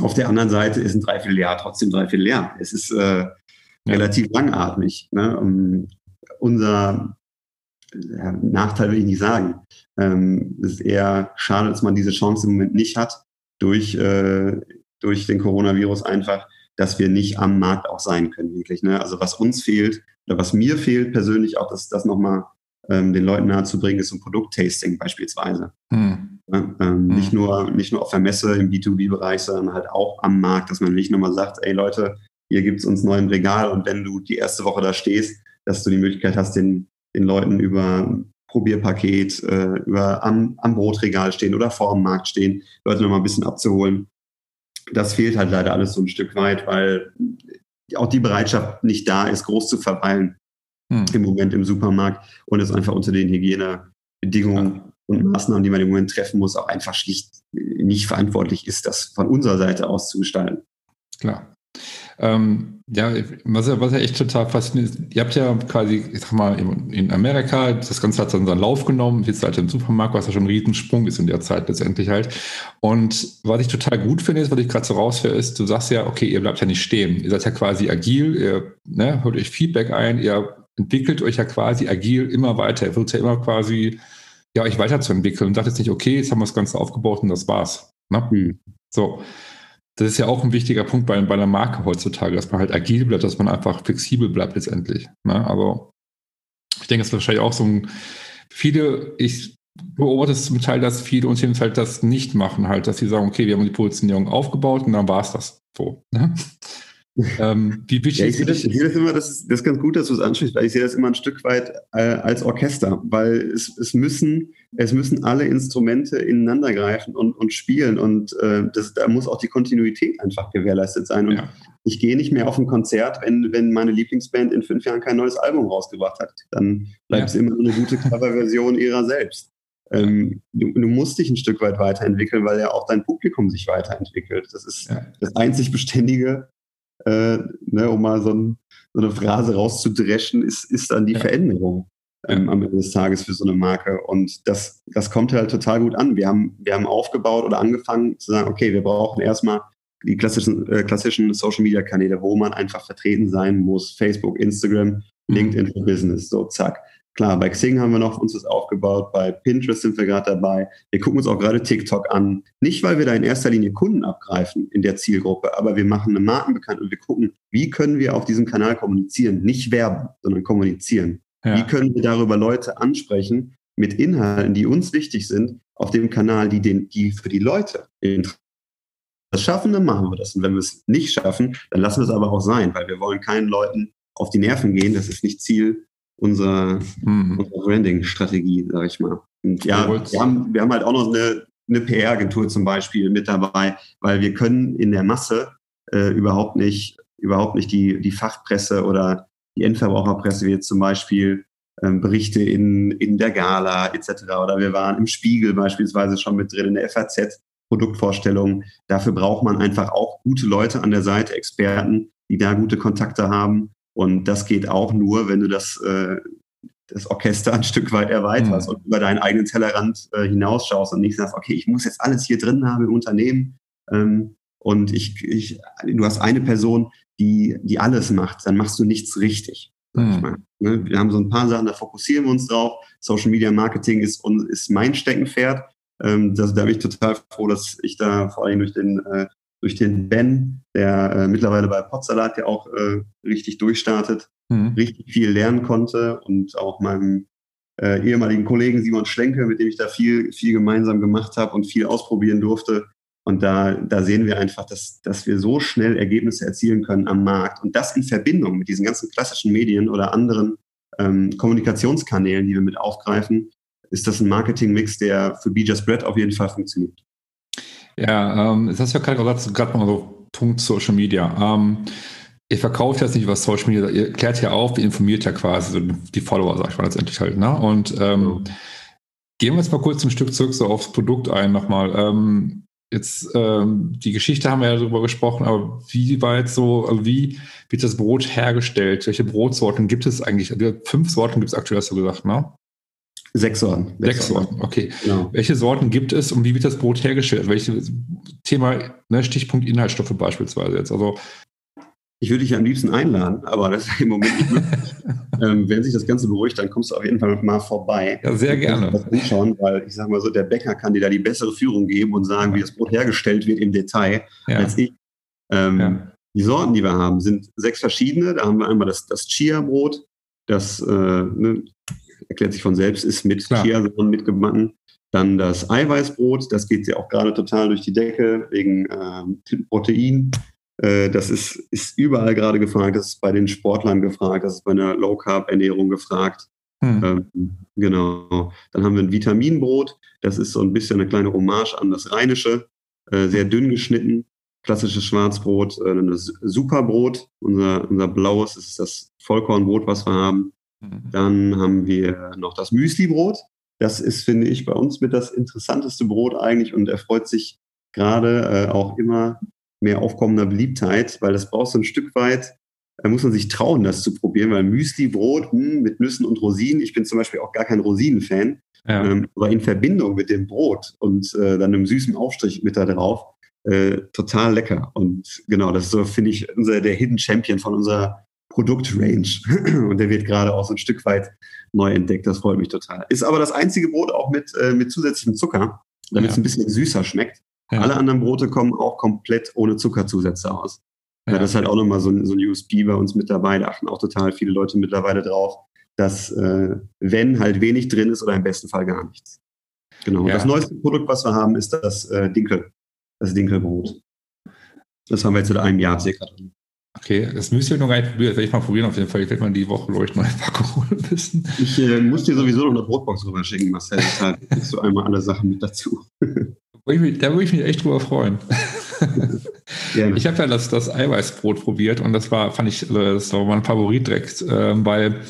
auf der anderen Seite ist ein Dreivierteljahr trotzdem Dreivierteljahr. Es ist äh, ja. relativ langatmig. Ne? Um, unser ja, Nachteil will ich nicht sagen. Ähm, es ist eher schade, dass man diese Chance im Moment nicht hat, durch, äh, durch den Coronavirus einfach, dass wir nicht am Markt auch sein können, wirklich. Ne? Also was uns fehlt, oder was mir fehlt persönlich auch, dass das nochmal ähm, den Leuten nahezubringen, ist so ein Produkttasting beispielsweise. Hm. Ja, ähm, hm. Nicht, nur, nicht nur auf der Messe im B2B-Bereich, sondern halt auch am Markt, dass man nicht nochmal sagt, ey Leute, hier gibt es uns neu im Regal und wenn du die erste Woche da stehst, dass du die Möglichkeit hast, den, den Leuten über Probierpaket, äh, über am, am Brotregal stehen oder vor dem Markt stehen, Leute nochmal ein bisschen abzuholen. Das fehlt halt leider alles so ein Stück weit, weil auch die Bereitschaft nicht da ist, groß zu verweilen hm. im Moment im Supermarkt und es einfach unter den Hygienebedingungen ja. und Maßnahmen, die man im Moment treffen muss, auch einfach schlicht nicht verantwortlich ist, das von unserer Seite aus zu gestalten. Klar. Ähm, ja, was ja, was ja echt total faszinierend ist, ihr habt ja quasi, ich sag mal, in Amerika, das Ganze hat dann seinen Lauf genommen, jetzt halt im Supermarkt, was ja schon ein Riesensprung ist in der Zeit letztendlich halt. Und was ich total gut finde, ist, was ich gerade so raushöre, ist, du sagst ja, okay, ihr bleibt ja nicht stehen. Ihr seid ja quasi agil, ihr ne, hört euch Feedback ein, ihr entwickelt euch ja quasi agil immer weiter. Ihr versucht ja immer quasi, ja, euch weiterzuentwickeln und sagt jetzt nicht, okay, jetzt haben wir das Ganze aufgebaut und das war's. Ne? Mhm. So. Das ist ja auch ein wichtiger Punkt bei, bei einer Marke heutzutage, dass man halt agil bleibt, dass man einfach flexibel bleibt letztendlich. Ne? Aber ich denke, es ist wahrscheinlich auch so ein, viele, ich beobachte es zum Teil, dass viele Unternehmen halt das nicht machen, halt, dass sie sagen, okay, wir haben die Positionierung aufgebaut und dann war es das so. Ne? Ähm, wie wichtig ja, ich sehe das, ich sehe das immer, das ist, das ist ganz gut, dass du es ansprichst, weil ich sehe das immer ein Stück weit äh, als Orchester, weil es, es, müssen, es müssen alle Instrumente ineinander greifen und, und spielen und äh, das, da muss auch die Kontinuität einfach gewährleistet sein. Und ja. ich gehe nicht mehr auf ein Konzert, wenn, wenn meine Lieblingsband in fünf Jahren kein neues Album rausgebracht hat. Dann bleibt ja. es immer eine gute Coverversion ihrer selbst. Ähm, du, du, musst dich ein Stück weit weiterentwickeln, weil ja auch dein Publikum sich weiterentwickelt. Das ist ja. das einzig Beständige, äh, ne, um mal so, ein, so, eine Phrase rauszudreschen, ist, ist dann die ja. Veränderung ähm, am Ende des Tages für so eine Marke. Und das, das kommt halt total gut an. Wir haben, wir haben aufgebaut oder angefangen zu sagen, okay, wir brauchen erstmal die klassischen, äh, klassischen Social-Media-Kanäle, wo man einfach vertreten sein muss. Facebook, Instagram, mhm. LinkedIn für Business, so zack. Klar, bei Xing haben wir noch uns das aufgebaut, bei Pinterest sind wir gerade dabei. Wir gucken uns auch gerade TikTok an. Nicht, weil wir da in erster Linie Kunden abgreifen in der Zielgruppe, aber wir machen eine Marken bekannt und wir gucken, wie können wir auf diesem Kanal kommunizieren. Nicht werben, sondern kommunizieren. Ja. Wie können wir darüber Leute ansprechen mit Inhalten, die uns wichtig sind, auf dem Kanal, die, den, die für die Leute das schaffen, dann machen wir das. Und wenn wir es nicht schaffen, dann lassen wir es aber auch sein, weil wir wollen keinen Leuten auf die Nerven gehen. Das ist nicht Ziel unserer, mhm. unserer Branding-Strategie, sage ich mal. Und ja, wir haben, wir haben halt auch noch eine, eine PR-Agentur zum Beispiel mit dabei, weil wir können in der Masse äh, überhaupt nicht, überhaupt nicht die, die Fachpresse oder die Endverbraucherpresse, wie jetzt zum Beispiel ähm, Berichte in, in der Gala etc. Oder wir waren im Spiegel beispielsweise schon mit drin, in der FAZ, Produktvorstellungen. Dafür braucht man einfach auch gute Leute an der Seite, Experten, die da gute Kontakte haben. Und das geht auch nur, wenn du das, äh, das Orchester ein Stück weit erweiterst mhm. und über deinen eigenen Tellerrand äh, hinausschaust und nicht sagst, okay, ich muss jetzt alles hier drin haben im Unternehmen. Ähm, und ich, ich, du hast eine Person, die, die alles macht, dann machst du nichts richtig. Mhm. Ne? Wir haben so ein paar Sachen, da fokussieren wir uns drauf. Social Media Marketing ist, ist mein Steckenpferd. Ähm, das, da bin ich total froh, dass ich da vor allem durch den, äh, durch den Ben, der äh, mittlerweile bei Potsalat ja auch äh, richtig durchstartet, mhm. richtig viel lernen konnte und auch meinem äh, ehemaligen Kollegen Simon Schlenke, mit dem ich da viel, viel gemeinsam gemacht habe und viel ausprobieren durfte. Und da, da sehen wir einfach, dass, dass wir so schnell Ergebnisse erzielen können am Markt und das in Verbindung mit diesen ganzen klassischen Medien oder anderen ähm, Kommunikationskanälen, die wir mit aufgreifen, ist das ein Marketing-Mix, der für Be Just Bread auf jeden Fall funktioniert. Ja, ähm, das hast du ja gerade gerade mal so Punkt Social Media. Ähm, ihr verkauft jetzt nicht über Social Media, ihr klärt ja auf, ihr informiert ja quasi die Follower, sag ich mal letztendlich halt. Ne? Und ähm, gehen wir jetzt mal kurz ein Stück zurück so aufs Produkt ein nochmal. Ähm, jetzt ähm, die Geschichte haben wir ja darüber gesprochen, aber wie weit so, also wie wird das Brot hergestellt? Welche Brotsorten gibt es eigentlich? Fünf Sorten gibt es aktuell, hast du gesagt, ne? Sechs Sorten. Sechs Sorten, okay. Genau. Welche Sorten gibt es und wie wird das Brot hergestellt? Welches Thema, ne, Stichpunkt Inhaltsstoffe beispielsweise jetzt? Also ich würde dich am liebsten einladen, aber das ist im Moment nicht möglich. [LAUGHS] ähm, wenn sich das Ganze beruhigt, dann kommst du auf jeden Fall mal vorbei. Ja, sehr gerne. Das anschauen, weil ich sage mal so, der Bäcker kann dir da die bessere Führung geben und sagen, wie das Brot hergestellt wird im Detail, ja. als ich. Ähm, ja. Die Sorten, die wir haben, sind sechs verschiedene. Da haben wir einmal das, das Chia-Brot, das äh, ne, erklärt sich von selbst, ist mit Chiasamen mitgebacken. Dann das Eiweißbrot, das geht ja auch gerade total durch die Decke wegen äh, Protein. Äh, das ist, ist überall gerade gefragt, das ist bei den Sportlern gefragt, das ist bei einer Low-Carb-Ernährung gefragt. Hm. Ähm, genau. Dann haben wir ein Vitaminbrot, das ist so ein bisschen eine kleine Hommage an das Rheinische, äh, sehr dünn geschnitten. Klassisches Schwarzbrot, äh, das Superbrot, unser, unser blaues, das ist das Vollkornbrot, was wir haben. Mhm. Dann haben wir noch das Müslibrot. Das ist, finde ich, bei uns mit das interessanteste Brot eigentlich und erfreut sich gerade äh, auch immer mehr aufkommender Beliebtheit, weil das braucht so ein Stück weit, da muss man sich trauen, das zu probieren, weil Müslibrot hm, mit Nüssen und Rosinen, ich bin zum Beispiel auch gar kein Rosinen-Fan, ja. ähm, aber in Verbindung mit dem Brot und äh, dann einem süßen Aufstrich mit da drauf, äh, total lecker. Und genau, das ist so, finde ich, unser, der Hidden Champion von unserer Produktrange. [CLEARS THROAT] Und der wird gerade auch so ein Stück weit neu entdeckt. Das freut mich total. Ist aber das einzige Brot auch mit, äh, mit zusätzlichem Zucker, damit ja. es ein bisschen süßer schmeckt. Ja. Alle anderen Brote kommen auch komplett ohne Zuckerzusätze aus. Ja. Das ist halt auch nochmal so ein, so ein USB bei uns mit dabei. Da achten auch total viele Leute mittlerweile drauf, dass äh, wenn halt wenig drin ist oder im besten Fall gar nichts. Genau. Ja. Das neueste Produkt, was wir haben, ist das äh, Dinkel, das Dinkelbrot. Das haben wir jetzt seit einem Jahr circa drin. Okay, das müsst ihr noch gar nicht probieren. Das werde ich mal probieren auf jeden Fall. Ich werde mal die Woche, glaube ich, neue Packung [LAUGHS] holen müssen. Ich äh, muss dir sowieso noch eine Brotbox rüber schicken, Marcel. Deshalb kriegst du einmal alle Sachen mit dazu. da würde ich mich echt drüber freuen. [LAUGHS] ich habe ja das, das Eiweißbrot probiert und das war, fand ich, äh, das war mein Favorit direkt, äh, weil,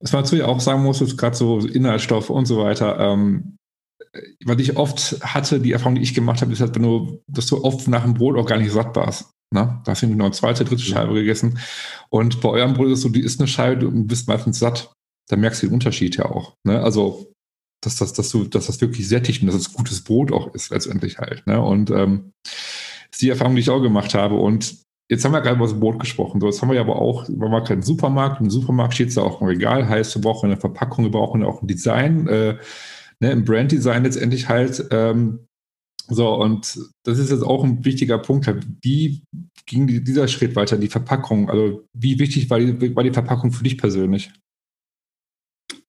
was man dazu ja auch sagen muss, ist gerade so Inhaltsstoffe und so weiter, ähm, was ich oft hatte, die Erfahrung, die ich gemacht habe, ist halt, wenn du, dass du oft nach dem Brot auch gar nicht satt warst. Ne? Da hast du noch eine zweite, dritte Scheibe gegessen. Und bei eurem Brot ist es so, die ist eine Scheibe und bist meistens satt. Da merkst du den Unterschied ja auch. Ne? Also, dass das, dass du, dass das wirklich sättigt und dass es gutes Brot auch ist, letztendlich halt. Ne? Und ähm, das ist die Erfahrung, die ich auch gemacht habe. Und jetzt haben wir gerade über das Brot gesprochen. So, jetzt haben wir ja aber auch, wir haben keinen Supermarkt. Im Supermarkt steht es ja auch im Regal, heißt, wir brauchen eine Verpackung, wir brauchen auch ein Design, äh, ne, ein Branddesign letztendlich halt. Ähm, so, und das ist jetzt auch ein wichtiger Punkt. Wie ging dieser Schritt weiter, die Verpackung? Also, wie wichtig war die, war die Verpackung für dich persönlich?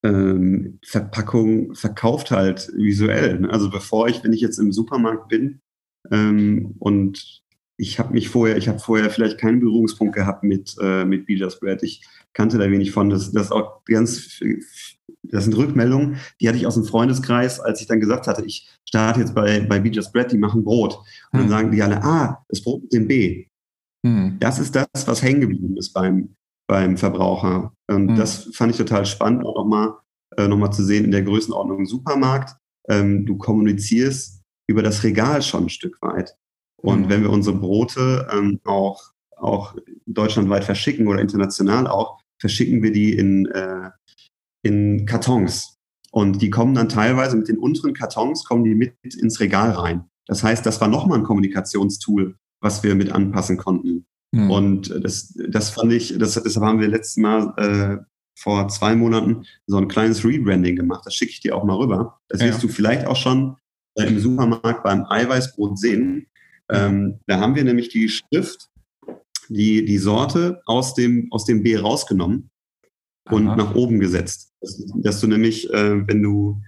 Ähm, Verpackung verkauft halt visuell. Ne? Also, bevor ich, wenn ich jetzt im Supermarkt bin ähm, und ich habe mich vorher, ich habe vorher vielleicht keinen Berührungspunkt gehabt mit, äh, mit Beater Spread. Ich kannte da wenig von. Das, das auch ganz, das sind Rückmeldungen, die hatte ich aus dem Freundeskreis, als ich dann gesagt hatte, ich starte jetzt bei, bei Beater Spread, die machen Brot. Und hm. dann sagen die alle, ah, das Brot mit dem B. Hm. Das ist das, was hängen geblieben ist beim, beim Verbraucher. Und hm. das fand ich total spannend, auch nochmal äh, noch mal zu sehen in der Größenordnung Supermarkt. Ähm, du kommunizierst über das Regal schon ein Stück weit. Und mhm. wenn wir unsere Brote ähm, auch, auch deutschlandweit verschicken oder international auch, verschicken wir die in, äh, in Kartons. Und die kommen dann teilweise mit den unteren Kartons, kommen die mit ins Regal rein. Das heißt, das war nochmal ein Kommunikationstool, was wir mit anpassen konnten. Mhm. Und das, das fand ich, das, deshalb haben wir letztes Mal äh, vor zwei Monaten so ein kleines Rebranding gemacht. Das schicke ich dir auch mal rüber. Das ja. wirst du vielleicht auch schon äh, im Supermarkt beim Eiweißbrot sehen. Ähm, da haben wir nämlich die Schrift, die, die Sorte aus dem, aus dem B rausgenommen und Aha. nach oben gesetzt. Dass, du nämlich, äh, wenn du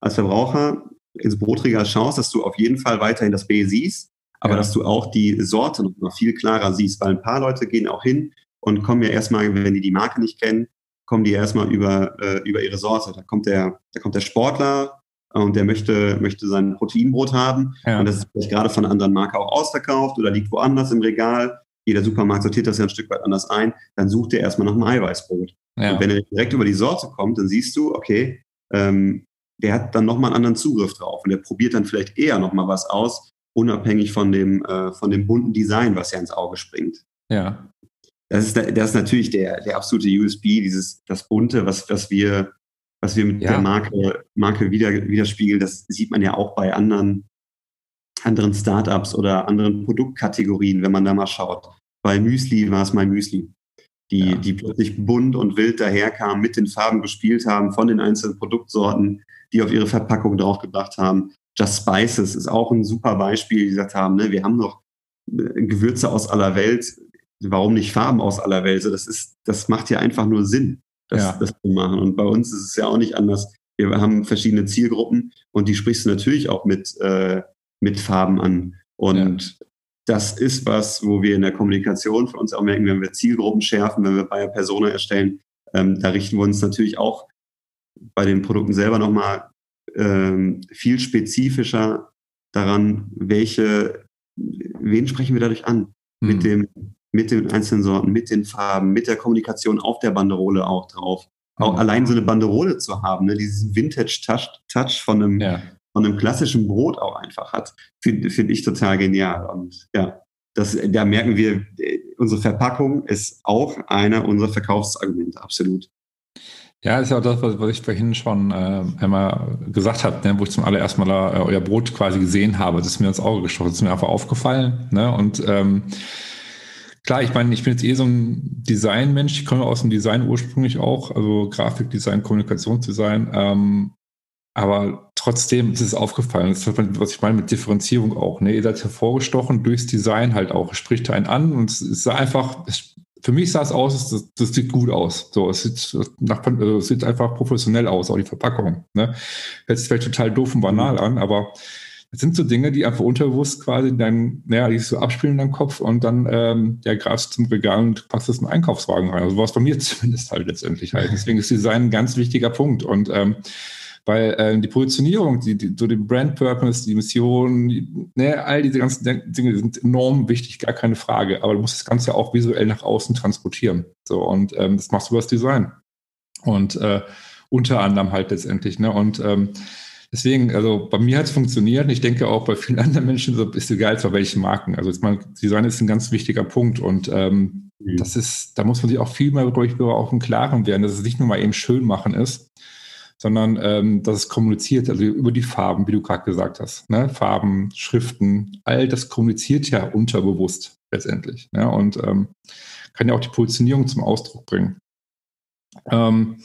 als Verbraucher ins Brotregal schaust, dass du auf jeden Fall weiterhin das B siehst, aber ja. dass du auch die Sorte noch viel klarer siehst, weil ein paar Leute gehen auch hin und kommen ja erstmal, wenn die die Marke nicht kennen, kommen die erstmal über, äh, über ihre Sorte. Da kommt der, da kommt der Sportler und der möchte, möchte sein Proteinbrot haben. Ja. Und das ist vielleicht gerade von einer anderen Marke auch ausverkauft oder liegt woanders im Regal. Jeder Supermarkt sortiert das ja ein Stück weit anders ein. Dann sucht er erstmal nach einem Eiweißbrot. Ja. Und wenn er direkt über die Sorte kommt, dann siehst du, okay, ähm, der hat dann nochmal einen anderen Zugriff drauf und der probiert dann vielleicht eher nochmal was aus, unabhängig von dem, äh, von dem bunten Design, was ja ins Auge springt. Ja. Das ist, das ist natürlich der, der absolute USB, dieses, das Bunte, was, was wir was wir mit ja. der Marke, Marke wieder, widerspiegeln, das sieht man ja auch bei anderen, anderen Startups oder anderen Produktkategorien, wenn man da mal schaut. Bei Müsli war es mein Müsli, die, ja. die plötzlich bunt und wild daherkamen, mit den Farben gespielt haben von den einzelnen Produktsorten, die auf ihre Verpackung draufgebracht haben. Just Spices ist auch ein super Beispiel, die gesagt haben, ne, wir haben noch äh, Gewürze aus aller Welt, warum nicht Farben aus aller Welt? Das ist, das macht ja einfach nur Sinn das, ja. das zu machen. Und bei uns ist es ja auch nicht anders. Wir haben verschiedene Zielgruppen und die sprichst du natürlich auch mit, äh, mit Farben an. Und. Das ist was, wo wir in der Kommunikation für uns auch merken, wenn wir Zielgruppen schärfen, wenn wir Bayer Persona erstellen, ähm, da richten wir uns natürlich auch bei den Produkten selber nochmal ähm, viel spezifischer daran, welche, wen sprechen wir dadurch an? Mhm. Mit dem mit den einzelnen Sorten, mit den Farben, mit der Kommunikation auf der Banderole auch drauf. Auch mhm. allein so eine Banderole zu haben, ne, diesen Vintage-Touch von einem, ja. Von einem klassischen Brot auch einfach hat, finde find ich total genial. Und ja, das, da merken wir, unsere Verpackung ist auch einer unserer Verkaufsargumente, absolut. Ja, ist ja auch das, was, ich vorhin schon äh, einmal gesagt habe, ne, wo ich zum allerersten Mal äh, euer Brot quasi gesehen habe. Das ist mir ins Auge gestochen, das ist mir einfach aufgefallen. Ne? Und ähm, Klar, ich meine, ich bin jetzt eh so ein Designmensch. Ich komme aus dem Design ursprünglich auch, also Grafikdesign, Kommunikationsdesign. Ähm, aber trotzdem ist es aufgefallen. Das ist, was ich meine mit Differenzierung auch. Ne? Ihr seid hervorgestochen durchs Design halt auch. Es spricht einen an und es ist einfach, es, für mich sah es aus, das, das sieht gut aus. So, es sieht, nach, also es sieht einfach professionell aus, auch die Verpackung. Ne? Hört sich vielleicht total doof und banal an, aber das sind so Dinge, die einfach unterbewusst quasi dann, naja, die so abspielen in deinem Kopf und dann ähm, ja, greifst zum Regal und packst es in den Einkaufswagen rein. Also war es bei mir [LAUGHS] zumindest halt letztendlich halt. Deswegen ist Design ein ganz wichtiger Punkt. Und ähm, weil ähm, die Positionierung, die, die, so die Brand Purpose, die Mission, die, ne, all diese ganzen Dinge sind enorm wichtig, gar keine Frage. Aber du musst das Ganze auch visuell nach außen transportieren. So, und ähm, das machst du über das Design. Und äh, unter anderem halt letztendlich. Ne? Und ähm, Deswegen, also bei mir hat es funktioniert. Ich denke auch bei vielen [LAUGHS] anderen Menschen so, ist egal, bei welchen Marken. Also mal, Design ist ein ganz wichtiger Punkt und ähm, mhm. das ist, da muss man sich auch viel mehr, glaube ich, auch im Klaren werden, dass es nicht nur mal eben schön machen ist, sondern ähm, dass es kommuniziert, also über die Farben, wie du gerade gesagt hast. Ne? Farben, Schriften, all das kommuniziert ja unterbewusst letztendlich. Ne? Und ähm, kann ja auch die Positionierung zum Ausdruck bringen. Ähm,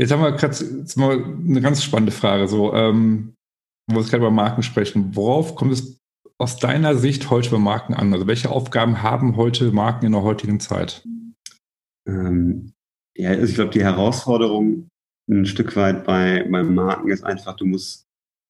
Jetzt haben wir gerade eine ganz spannende Frage, so, ähm, wo wir gerade über Marken sprechen. Worauf kommt es aus deiner Sicht heute bei Marken an? Also welche Aufgaben haben heute Marken in der heutigen Zeit? Ähm, ja, also ich glaube, die Herausforderung ein Stück weit bei, bei Marken ist einfach, du musst,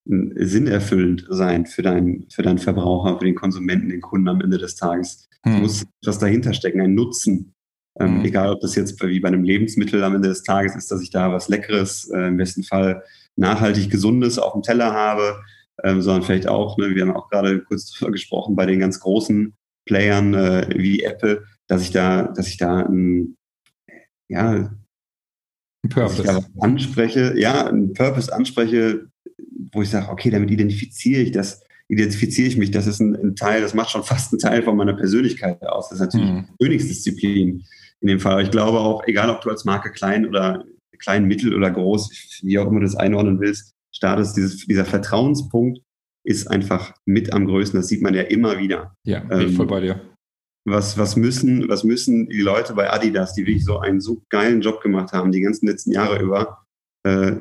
sinnerfüllend sein für deinen, für deinen Verbraucher, für den Konsumenten, den Kunden am Ende des Tages. Hm. Es muss etwas dahinter stecken, ein Nutzen. Ähm, hm. Egal, ob das jetzt wie bei einem Lebensmittel am Ende des Tages ist, dass ich da was Leckeres, äh, im besten Fall nachhaltig Gesundes auf dem Teller habe, ähm, sondern vielleicht auch, ne, wir haben auch gerade kurz darüber gesprochen, bei den ganz großen Playern äh, wie Apple, dass ich da, dass ich da ein, ja, Purpose. Dass ich da anspreche, ja, einen Purpose anspreche, wo ich sage, okay, damit identifiziere ich das, identifiziere ich mich, das ist ein, ein, Teil, das macht schon fast einen Teil von meiner Persönlichkeit aus. Das ist natürlich mhm. Königsdisziplin in dem Fall. Aber ich glaube auch, egal ob du als Marke klein oder klein, mittel oder groß, wie auch immer du das einordnen willst, startest, dieses, dieser Vertrauenspunkt ist einfach mit am größten. Das sieht man ja immer wieder. Ja, bin ähm, ich voll bei dir. Was, was, müssen, was müssen die Leute bei Adidas, die wirklich so einen so geilen Job gemacht haben, die ganzen letzten Jahre über, äh,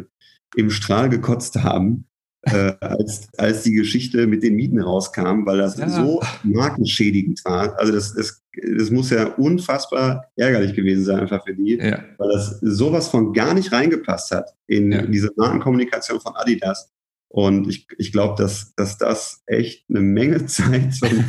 im Strahl gekotzt haben, äh, [LAUGHS] als, als die Geschichte mit den Mieten rauskam, weil das ja. so markenschädigend war. Also das, das, das muss ja unfassbar ärgerlich gewesen sein einfach für die, ja. weil das sowas von gar nicht reingepasst hat in ja. diese Markenkommunikation von Adidas. Und ich, ich glaube, dass, dass das echt eine Menge [LAUGHS] Zeit und,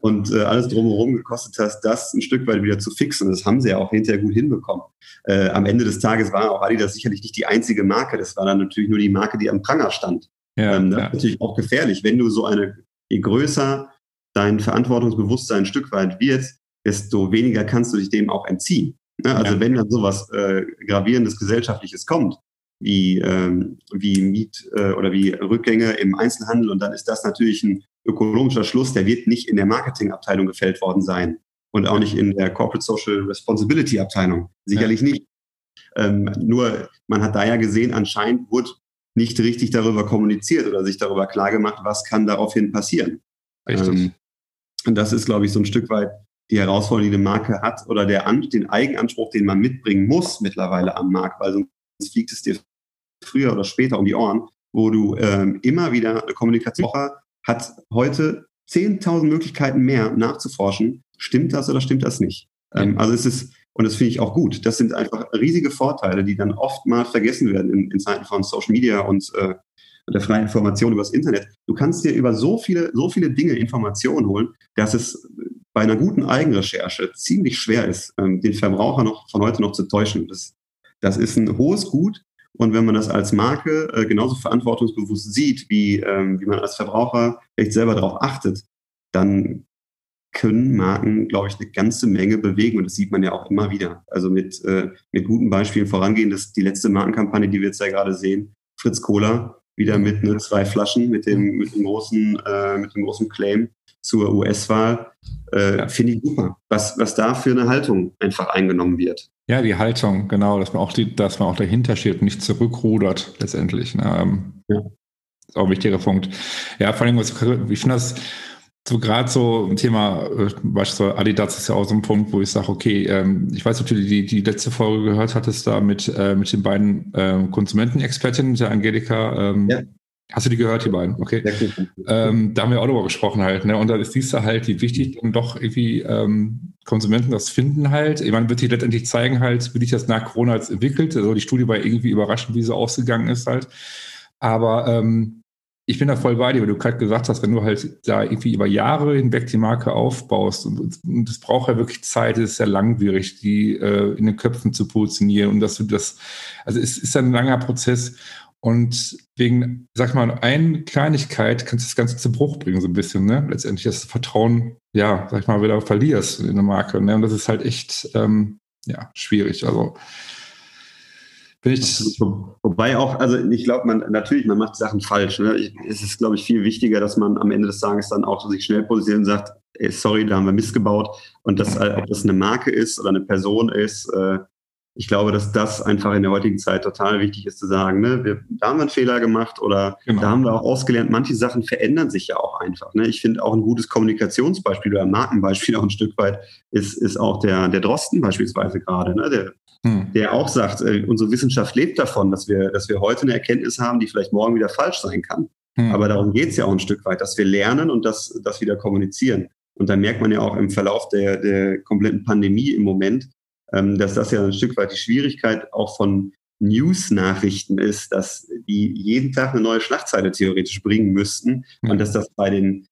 und äh, alles drumherum gekostet hat, das ein Stück weit wieder zu fixen. Das haben sie ja auch hinterher gut hinbekommen. Äh, am Ende des Tages war auch Adidas sicherlich nicht die einzige Marke. Das war dann natürlich nur die Marke, die am Pranger stand. Ja, ähm, das ja. ist natürlich auch gefährlich, wenn du so eine, je größer dein Verantwortungsbewusstsein ein Stück weit wird, desto weniger kannst du dich dem auch entziehen. Ne? Also ja. wenn dann sowas äh, gravierendes Gesellschaftliches kommt, wie, ähm, wie Miet- äh, oder wie Rückgänge im Einzelhandel, und dann ist das natürlich ein ökonomischer Schluss, der wird nicht in der Marketingabteilung gefällt worden sein und auch nicht in der Corporate Social Responsibility Abteilung. Sicherlich nicht. Ähm, nur man hat da ja gesehen, anscheinend wurde nicht richtig darüber kommuniziert oder sich darüber klargemacht, was kann daraufhin passieren. Richtig. Ähm, und das ist, glaube ich, so ein Stück weit die Herausforderung, die eine Marke hat oder der An den Eigenanspruch, den man mitbringen muss mittlerweile am Markt, weil sonst fliegt es dir früher oder später um die Ohren, wo du ähm, immer wieder eine Kommunikation hat heute 10.000 Möglichkeiten mehr nachzuforschen. Stimmt das oder stimmt das nicht? Ähm, also es ist und das finde ich auch gut. Das sind einfach riesige Vorteile, die dann oft mal vergessen werden in, in Zeiten von Social Media und äh, der freien Information übers Internet. Du kannst dir über so viele, so viele Dinge Informationen holen, dass es bei einer guten Eigenrecherche ziemlich schwer ist, ähm, den Verbraucher noch von heute noch zu täuschen. Das, das ist ein hohes Gut. Und wenn man das als Marke äh, genauso verantwortungsbewusst sieht, wie, ähm, wie man als Verbraucher vielleicht selber darauf achtet, dann können Marken, glaube ich, eine ganze Menge bewegen und das sieht man ja auch immer wieder. Also mit, äh, mit guten Beispielen vorangehen. Das die letzte Markenkampagne, die wir jetzt ja gerade sehen, Fritz Cola, wieder mit ne, zwei Flaschen, mit dem, mit dem, großen, äh, mit dem großen Claim zur US-Wahl. Äh. Finde ich super, was, was da für eine Haltung einfach eingenommen wird. Ja, die Haltung, genau, dass man auch, die, dass man auch dahinter steht und nicht zurückrudert letztendlich. Ne? Ähm, ja. Ist auch ein wichtiger Punkt. Ja, vor allem, was, ich finde das so gerade so ein Thema, äh, beispielsweise Adidas ist ja auch so ein Punkt, wo ich sage, okay, ähm, ich weiß, ob du die, die letzte Folge gehört hattest, da mit, äh, mit den beiden ähm, Konsumentenexpertinnen, der Angelika. Ähm, ja. Hast du die gehört, die beiden? Okay. Ähm, da haben wir auch darüber gesprochen halt, ne? Und da ist siehst du halt, wie wichtig dann doch irgendwie ähm, Konsumenten das finden halt. Ich meine, wird sich letztendlich zeigen halt, wie sich das nach Corona jetzt entwickelt. Also die Studie war irgendwie überraschend, wie sie ausgegangen ist halt. Aber ähm, ich bin da voll bei dir, weil du gerade gesagt hast, wenn du halt da irgendwie über Jahre hinweg die Marke aufbaust und, und das braucht ja wirklich Zeit, es ist sehr langwierig, die äh, in den Köpfen zu positionieren und dass du das, also es ist ein langer Prozess und wegen, sag mal, eine Kleinigkeit kannst du das Ganze zu Bruch bringen, so ein bisschen, ne? Letztendlich das Vertrauen, ja, sag ich mal, wieder verlierst in der Marke, ne? Und das ist halt echt, ähm, ja, schwierig. Also, bin ich Wobei auch, also ich glaube, man natürlich, man macht Sachen falsch. Ne? Es ist, glaube ich, viel wichtiger, dass man am Ende des Tages dann auch sich schnell positioniert und sagt, ey, sorry, da haben wir missgebaut. Und das, ob das eine Marke ist oder eine Person ist, äh, ich glaube, dass das einfach in der heutigen Zeit total wichtig ist zu sagen, ne, wir, da haben wir einen Fehler gemacht oder genau. da haben wir auch ausgelernt. Manche Sachen verändern sich ja auch einfach. Ne? Ich finde auch ein gutes Kommunikationsbeispiel oder ein Markenbeispiel [LAUGHS] auch ein Stück weit ist, ist auch der, der Drosten beispielsweise gerade, ne? der, hm. der auch sagt, äh, unsere Wissenschaft lebt davon, dass wir, dass wir heute eine Erkenntnis haben, die vielleicht morgen wieder falsch sein kann. Hm. Aber darum geht es ja auch ein Stück weit, dass wir lernen und das, das wieder kommunizieren. Und da merkt man ja auch im Verlauf der, der kompletten Pandemie im Moment, dass das ja ein Stück weit die Schwierigkeit auch von News-Nachrichten ist, dass die jeden Tag eine neue Schlagzeile theoretisch bringen müssten und dass das bei den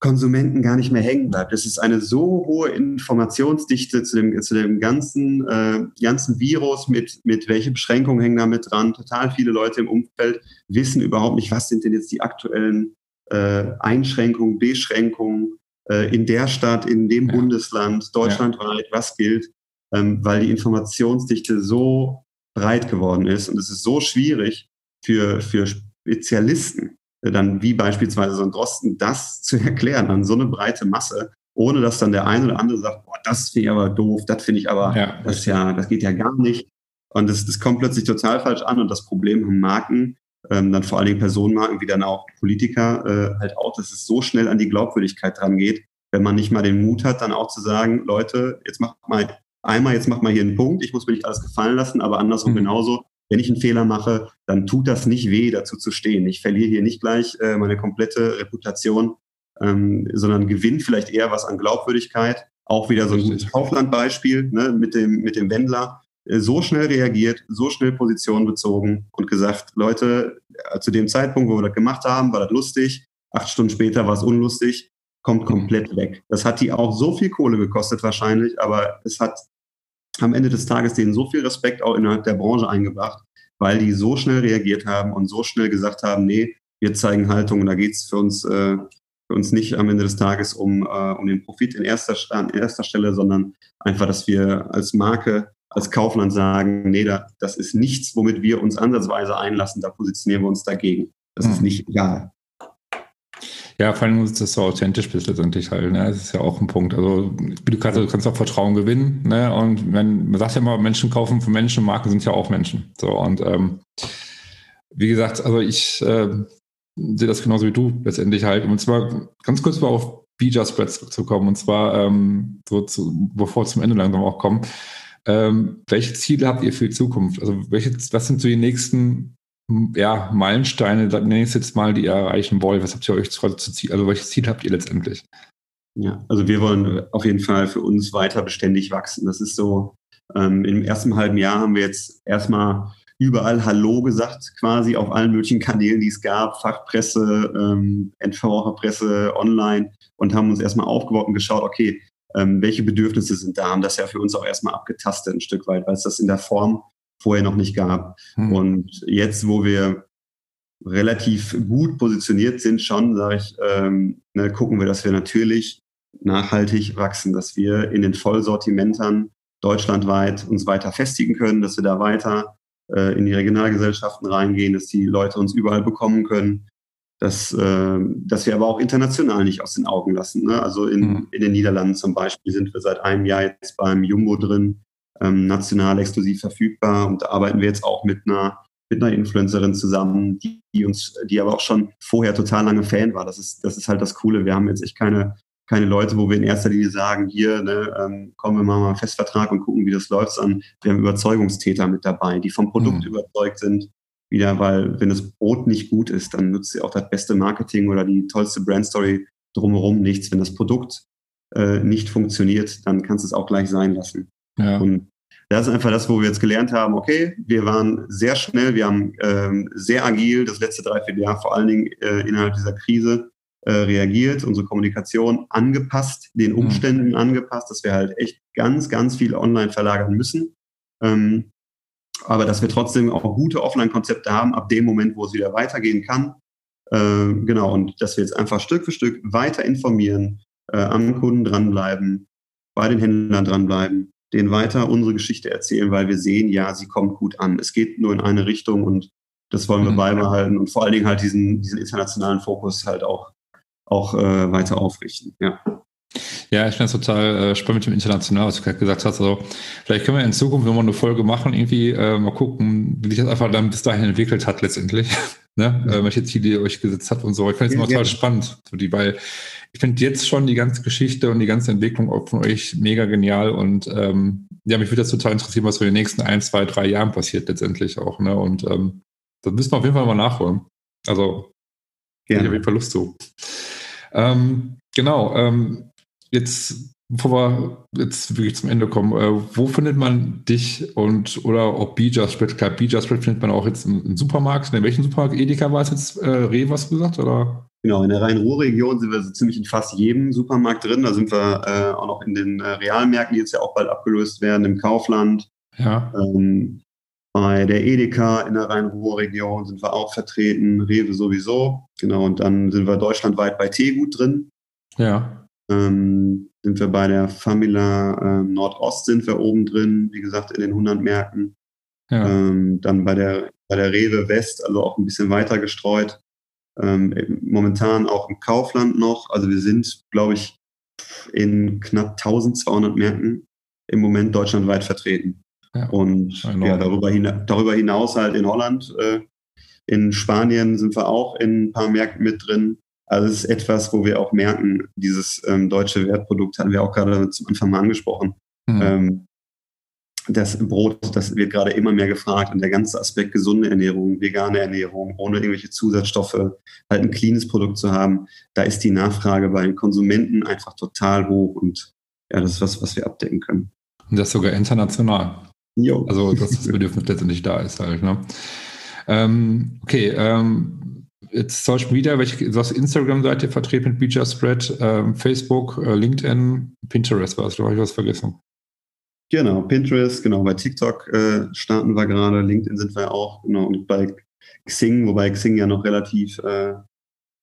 Konsumenten gar nicht mehr hängen bleibt. Es ist eine so hohe Informationsdichte zu dem, zu dem ganzen, äh, ganzen Virus mit, mit welche Beschränkungen hängen damit dran. Total viele Leute im Umfeld wissen überhaupt nicht, was sind denn jetzt die aktuellen äh, Einschränkungen, Beschränkungen äh, in der Stadt, in dem ja. Bundesland, deutschlandweit, ja. was gilt, ähm, weil die Informationsdichte so breit geworden ist und es ist so schwierig für, für Spezialisten, dann wie beispielsweise so ein Drosten, das [LAUGHS] zu erklären an so eine breite Masse, ohne dass dann der eine oder andere sagt, boah, das finde ich aber doof, das finde ich aber, ja, das ja, das geht ja gar nicht. Und das, das kommt plötzlich total falsch an und das Problem haben Marken, ähm, dann vor allen Dingen Personenmarken wie dann auch Politiker äh, halt auch, dass es so schnell an die Glaubwürdigkeit dran geht, wenn man nicht mal den Mut hat, dann auch zu sagen, Leute, jetzt macht mal einmal, jetzt macht mal hier einen Punkt, ich muss mir nicht alles gefallen lassen, aber andersrum mhm. genauso, wenn ich einen Fehler mache, dann tut das nicht weh, dazu zu stehen. Ich verliere hier nicht gleich äh, meine komplette Reputation, ähm, sondern gewinnt vielleicht eher was an Glaubwürdigkeit. Auch wieder so ein gutes Kauflandbeispiel ne, mit, dem, mit dem Wendler. Äh, so schnell reagiert, so schnell Position bezogen und gesagt, Leute, äh, zu dem Zeitpunkt, wo wir das gemacht haben, war das lustig. Acht Stunden später war es unlustig, kommt komplett weg. Das hat die auch so viel Kohle gekostet wahrscheinlich, aber es hat am Ende des Tages denen so viel Respekt auch innerhalb der Branche eingebracht, weil die so schnell reagiert haben und so schnell gesagt haben, nee, wir zeigen Haltung und da geht es für uns, äh, für uns nicht am Ende des Tages um, äh, um den Profit in erster, an erster Stelle, sondern einfach, dass wir als Marke, als Kaufland sagen, nee, da, das ist nichts, womit wir uns ansatzweise einlassen, da positionieren wir uns dagegen. Das hm. ist nicht egal. Ja, vor allem, dass du so authentisch bist letztendlich halt. Ne? Das ist ja auch ein Punkt. Also, du kannst, du kannst auch Vertrauen gewinnen. Ne? Und wenn, man sagt ja immer, Menschen kaufen von Menschen, Marken sind ja auch Menschen. So, und ähm, wie gesagt, also ich äh, sehe das genauso wie du letztendlich halt. Und zwar ganz kurz mal auf Bija Spreads zurückzukommen. Und zwar, ähm, so zu, bevor zum Ende langsam auch kommen. Ähm, welche Ziele habt ihr für die Zukunft? Also, welche, was sind so die nächsten ja, Meilensteine, nenne ich es jetzt mal, die ihr erreichen wollt? Was habt ihr euch zu also welches Ziel habt ihr letztendlich? Ja, also wir wollen auf jeden Fall für uns weiter beständig wachsen. Das ist so, ähm, im ersten halben Jahr haben wir jetzt erstmal überall Hallo gesagt, quasi auf allen möglichen Kanälen, die es gab, Fachpresse, ähm, Endverbraucherpresse, online und haben uns erstmal aufgebaut und geschaut, okay, ähm, welche Bedürfnisse sind da, haben das ja für uns auch erstmal abgetastet ein Stück weit, weil es das in der Form vorher noch nicht gab. Hm. Und jetzt, wo wir relativ gut positioniert sind, schon, sage ich, ähm, ne, gucken wir, dass wir natürlich nachhaltig wachsen, dass wir in den Vollsortimentern deutschlandweit uns weiter festigen können, dass wir da weiter äh, in die Regionalgesellschaften reingehen, dass die Leute uns überall bekommen können, dass, äh, dass wir aber auch international nicht aus den Augen lassen. Ne? Also in, mhm. in den Niederlanden zum Beispiel sind wir seit einem Jahr jetzt beim Jumbo drin, ähm, national exklusiv verfügbar. Und da arbeiten wir jetzt auch mit einer, mit einer Influencerin zusammen, die, die uns, die aber auch schon vorher total lange Fan war. Das ist, das ist halt das Coole. Wir haben jetzt echt keine, keine Leute, wo wir in erster Linie sagen, hier, ne, ähm, kommen wir mal einen Festvertrag und gucken, wie das läuft, sondern wir haben Überzeugungstäter mit dabei, die vom Produkt mhm. überzeugt sind. Wieder, weil wenn das Brot nicht gut ist, dann nutzt sie auch das beste Marketing oder die tollste Brandstory drumherum nichts. Wenn das Produkt äh, nicht funktioniert, dann kannst du es auch gleich sein lassen. Ja. Und das ist einfach das, wo wir jetzt gelernt haben, okay, wir waren sehr schnell, wir haben ähm, sehr agil das letzte Dreivierteljahr vor allen Dingen äh, innerhalb dieser Krise äh, reagiert, unsere Kommunikation angepasst, den mhm. Umständen mhm. angepasst, dass wir halt echt ganz, ganz viel online verlagern müssen. Ähm, aber dass wir trotzdem auch gute Offline-Konzepte haben, ab dem Moment, wo es wieder weitergehen kann. Äh, genau, und dass wir jetzt einfach Stück für Stück weiter informieren, äh, am Kunden dranbleiben, bei den Händlern dranbleiben denen weiter unsere Geschichte erzählen, weil wir sehen, ja, sie kommt gut an. Es geht nur in eine Richtung und das wollen wir mhm. beibehalten und vor allen Dingen halt diesen, diesen internationalen Fokus halt auch, auch äh, weiter aufrichten. Ja. Ja, ich finde es total äh, spannend mit dem International, was du gerade gesagt hast. Also, vielleicht können wir in Zukunft nochmal eine Folge machen, irgendwie äh, mal gucken, wie sich das einfach dann bis dahin entwickelt hat letztendlich. Ne? Ja. Welche Ziele ihr euch gesetzt habt und so. Ich finde es ja, total spannend, so die, weil ich finde jetzt schon die ganze Geschichte und die ganze Entwicklung von euch mega genial und ähm, ja, mich würde das total interessieren, was so in den nächsten ein, zwei, drei Jahren passiert letztendlich auch. Ne? Und ähm, das müssen wir auf jeden Fall mal nachholen. Also, ja. ich habe jeden Fall Lust zu. Ähm, genau, ähm, jetzt bevor wir jetzt wirklich zum Ende kommen, äh, wo findet man dich und oder ob Bija Spread, klar, Bija Spread findet man auch jetzt im, im, Supermarkt. In welchem Supermarkt? Edeka war es jetzt, äh, Reh, was du gesagt, oder? Genau, in der Rhein-Ruhr-Region sind wir so ziemlich in fast jedem Supermarkt drin. Da sind wir äh, auch noch in den äh, Realmärkten, die jetzt ja auch bald abgelöst werden, im Kaufland. Ja. Ähm, bei der Edeka in der Rhein-Ruhr-Region sind wir auch vertreten, Rewe sowieso. Genau, und dann sind wir deutschlandweit bei Teegut drin. Ja. Ähm, sind wir bei der Famila äh, Nordost sind wir oben drin, wie gesagt, in den 100 Märkten. Ja. Ähm, dann bei der, bei der Rewe West, also auch ein bisschen weiter gestreut. Ähm, momentan auch im Kaufland noch. Also wir sind, glaube ich, in knapp 1200 Märkten im Moment deutschlandweit vertreten. Ja, und ja, darüber, hina darüber hinaus halt in Holland, äh, in Spanien sind wir auch in ein paar Märkten mit drin. Also es ist etwas, wo wir auch merken, dieses ähm, deutsche Wertprodukt hatten wir auch gerade zum Anfang mal angesprochen. Mhm. Ähm, das Brot, das wird gerade immer mehr gefragt und der ganze Aspekt gesunde Ernährung, vegane Ernährung, ohne irgendwelche Zusatzstoffe, halt ein cleanes Produkt zu haben, da ist die Nachfrage bei den Konsumenten einfach total hoch und ja, das ist was, was wir abdecken können. Und das sogar international. Jo. Also, dass das [LAUGHS] Bedürfnis letztendlich da ist halt. Ne? Ähm, okay, ähm, jetzt Social Media, welche was Instagram-Seite vertreten mit Beecher Spread, ähm, Facebook, äh, LinkedIn, Pinterest war es, da habe ich was vergessen. Genau, Pinterest, genau, bei TikTok äh, starten wir gerade, LinkedIn sind wir auch, genau, und bei Xing, wobei Xing ja noch relativ äh,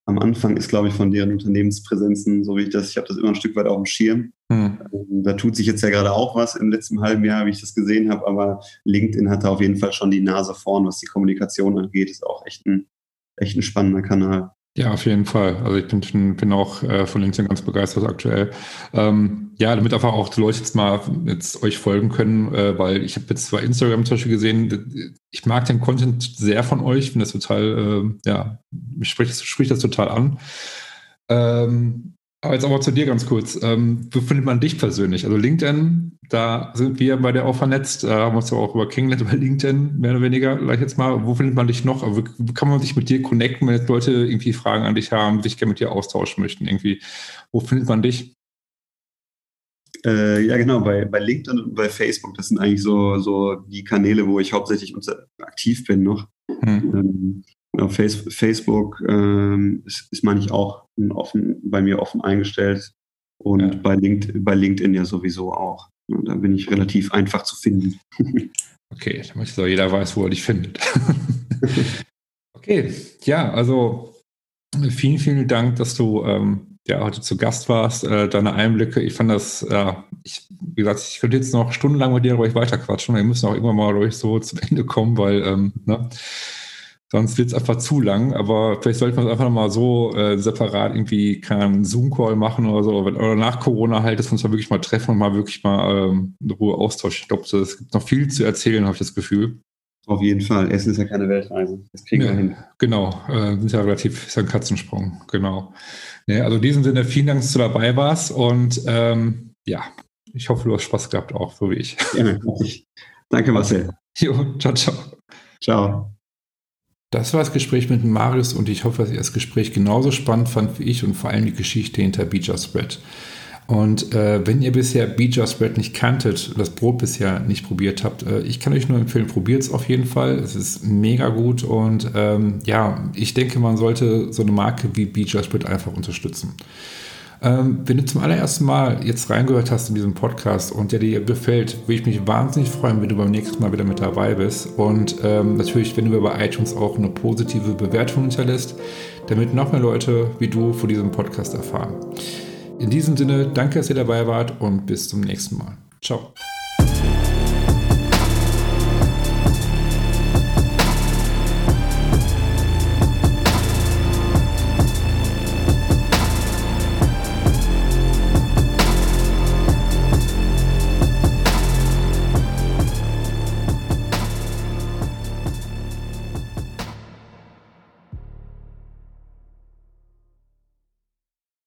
am Anfang ist, glaube ich, von deren Unternehmenspräsenzen, so wie ich das, ich habe das immer ein Stück weit auf dem Schirm. Hm. Ähm, da tut sich jetzt ja gerade auch was im letzten halben Jahr, wie ich das gesehen habe, aber LinkedIn hat da auf jeden Fall schon die Nase vorn, was die Kommunikation angeht, ist auch echt ein, echt ein spannender Kanal. Ja, auf jeden Fall. Also ich bin, bin auch äh, von LinkedIn ganz begeistert aktuell. Ähm, ja, damit einfach auch die Leute jetzt mal jetzt euch folgen können, äh, weil ich habe jetzt bei Instagram zum Beispiel gesehen, ich mag den Content sehr von euch, finde das total, äh, ja, mich spricht, spricht das total an. Ähm, aber jetzt aber zu dir ganz kurz. Ähm, wo findet man dich persönlich? Also LinkedIn, da sind wir bei der auch vernetzt, da haben wir uns ja auch über kennengelernt, über LinkedIn, mehr oder weniger, gleich jetzt mal. Wo findet man dich noch? Also, wo kann man sich mit dir connecten, wenn jetzt Leute irgendwie Fragen an dich haben, sich gerne mit dir austauschen möchten? Irgendwie, wo findet man dich? Äh, ja, genau, bei, bei LinkedIn und bei Facebook, das sind eigentlich so, so die Kanäle, wo ich hauptsächlich aktiv bin noch. Hm. Ähm, auf Facebook ähm, ist, ist ich auch offen, bei mir offen eingestellt und ja. bei, LinkedIn, bei LinkedIn ja sowieso auch. Da bin ich relativ einfach zu finden. [LAUGHS] okay, damit so jeder weiß, wo er dich findet. [LAUGHS] okay, ja, also vielen, vielen Dank, dass du ähm, ja, heute zu Gast warst, äh, deine Einblicke. Ich fand das, äh, ich, wie gesagt, ich könnte jetzt noch stundenlang mit dir darüber weiter quatschen. Wir müssen auch irgendwann mal durch so zum Ende kommen, weil ähm, ne, Sonst wird es einfach zu lang, aber vielleicht sollte man es einfach mal so äh, separat irgendwie keinen Zoom-Call machen oder so. Oder nach Corona halt, dass wir uns mal wirklich mal treffen und mal wirklich mal ähm, in Ruhe austauschen. Ich glaube, es gibt noch viel zu erzählen, habe ich das Gefühl. Auf jeden Fall. Essen ist ja keine Weltreise. Das kriegen ja, wir hin. Genau. Äh, sind ja relativ, ist ja ein Katzensprung. Genau. Ja, also in diesem Sinne, vielen Dank, dass du dabei warst und ähm, ja, ich hoffe, du hast Spaß gehabt, auch so wie ich. Gerne. Danke, Marcel. [LAUGHS] Jo, ciao, ciao. Ciao. Das war das Gespräch mit Marius und ich hoffe, dass ihr das Gespräch genauso spannend fand wie ich und vor allem die Geschichte hinter Beecher Spread. Und äh, wenn ihr bisher Beecher Spread nicht kanntet, das Brot bisher nicht probiert habt, äh, ich kann euch nur empfehlen, probiert es auf jeden Fall. Es ist mega gut und ähm, ja, ich denke, man sollte so eine Marke wie Beecher Spread einfach unterstützen. Ähm, wenn du zum allerersten Mal jetzt reingehört hast in diesem Podcast und der dir gefällt, würde ich mich wahnsinnig freuen, wenn du beim nächsten Mal wieder mit dabei bist. Und ähm, natürlich, wenn du mir bei iTunes auch eine positive Bewertung hinterlässt, damit noch mehr Leute wie du von diesem Podcast erfahren. In diesem Sinne, danke, dass ihr dabei wart und bis zum nächsten Mal. Ciao.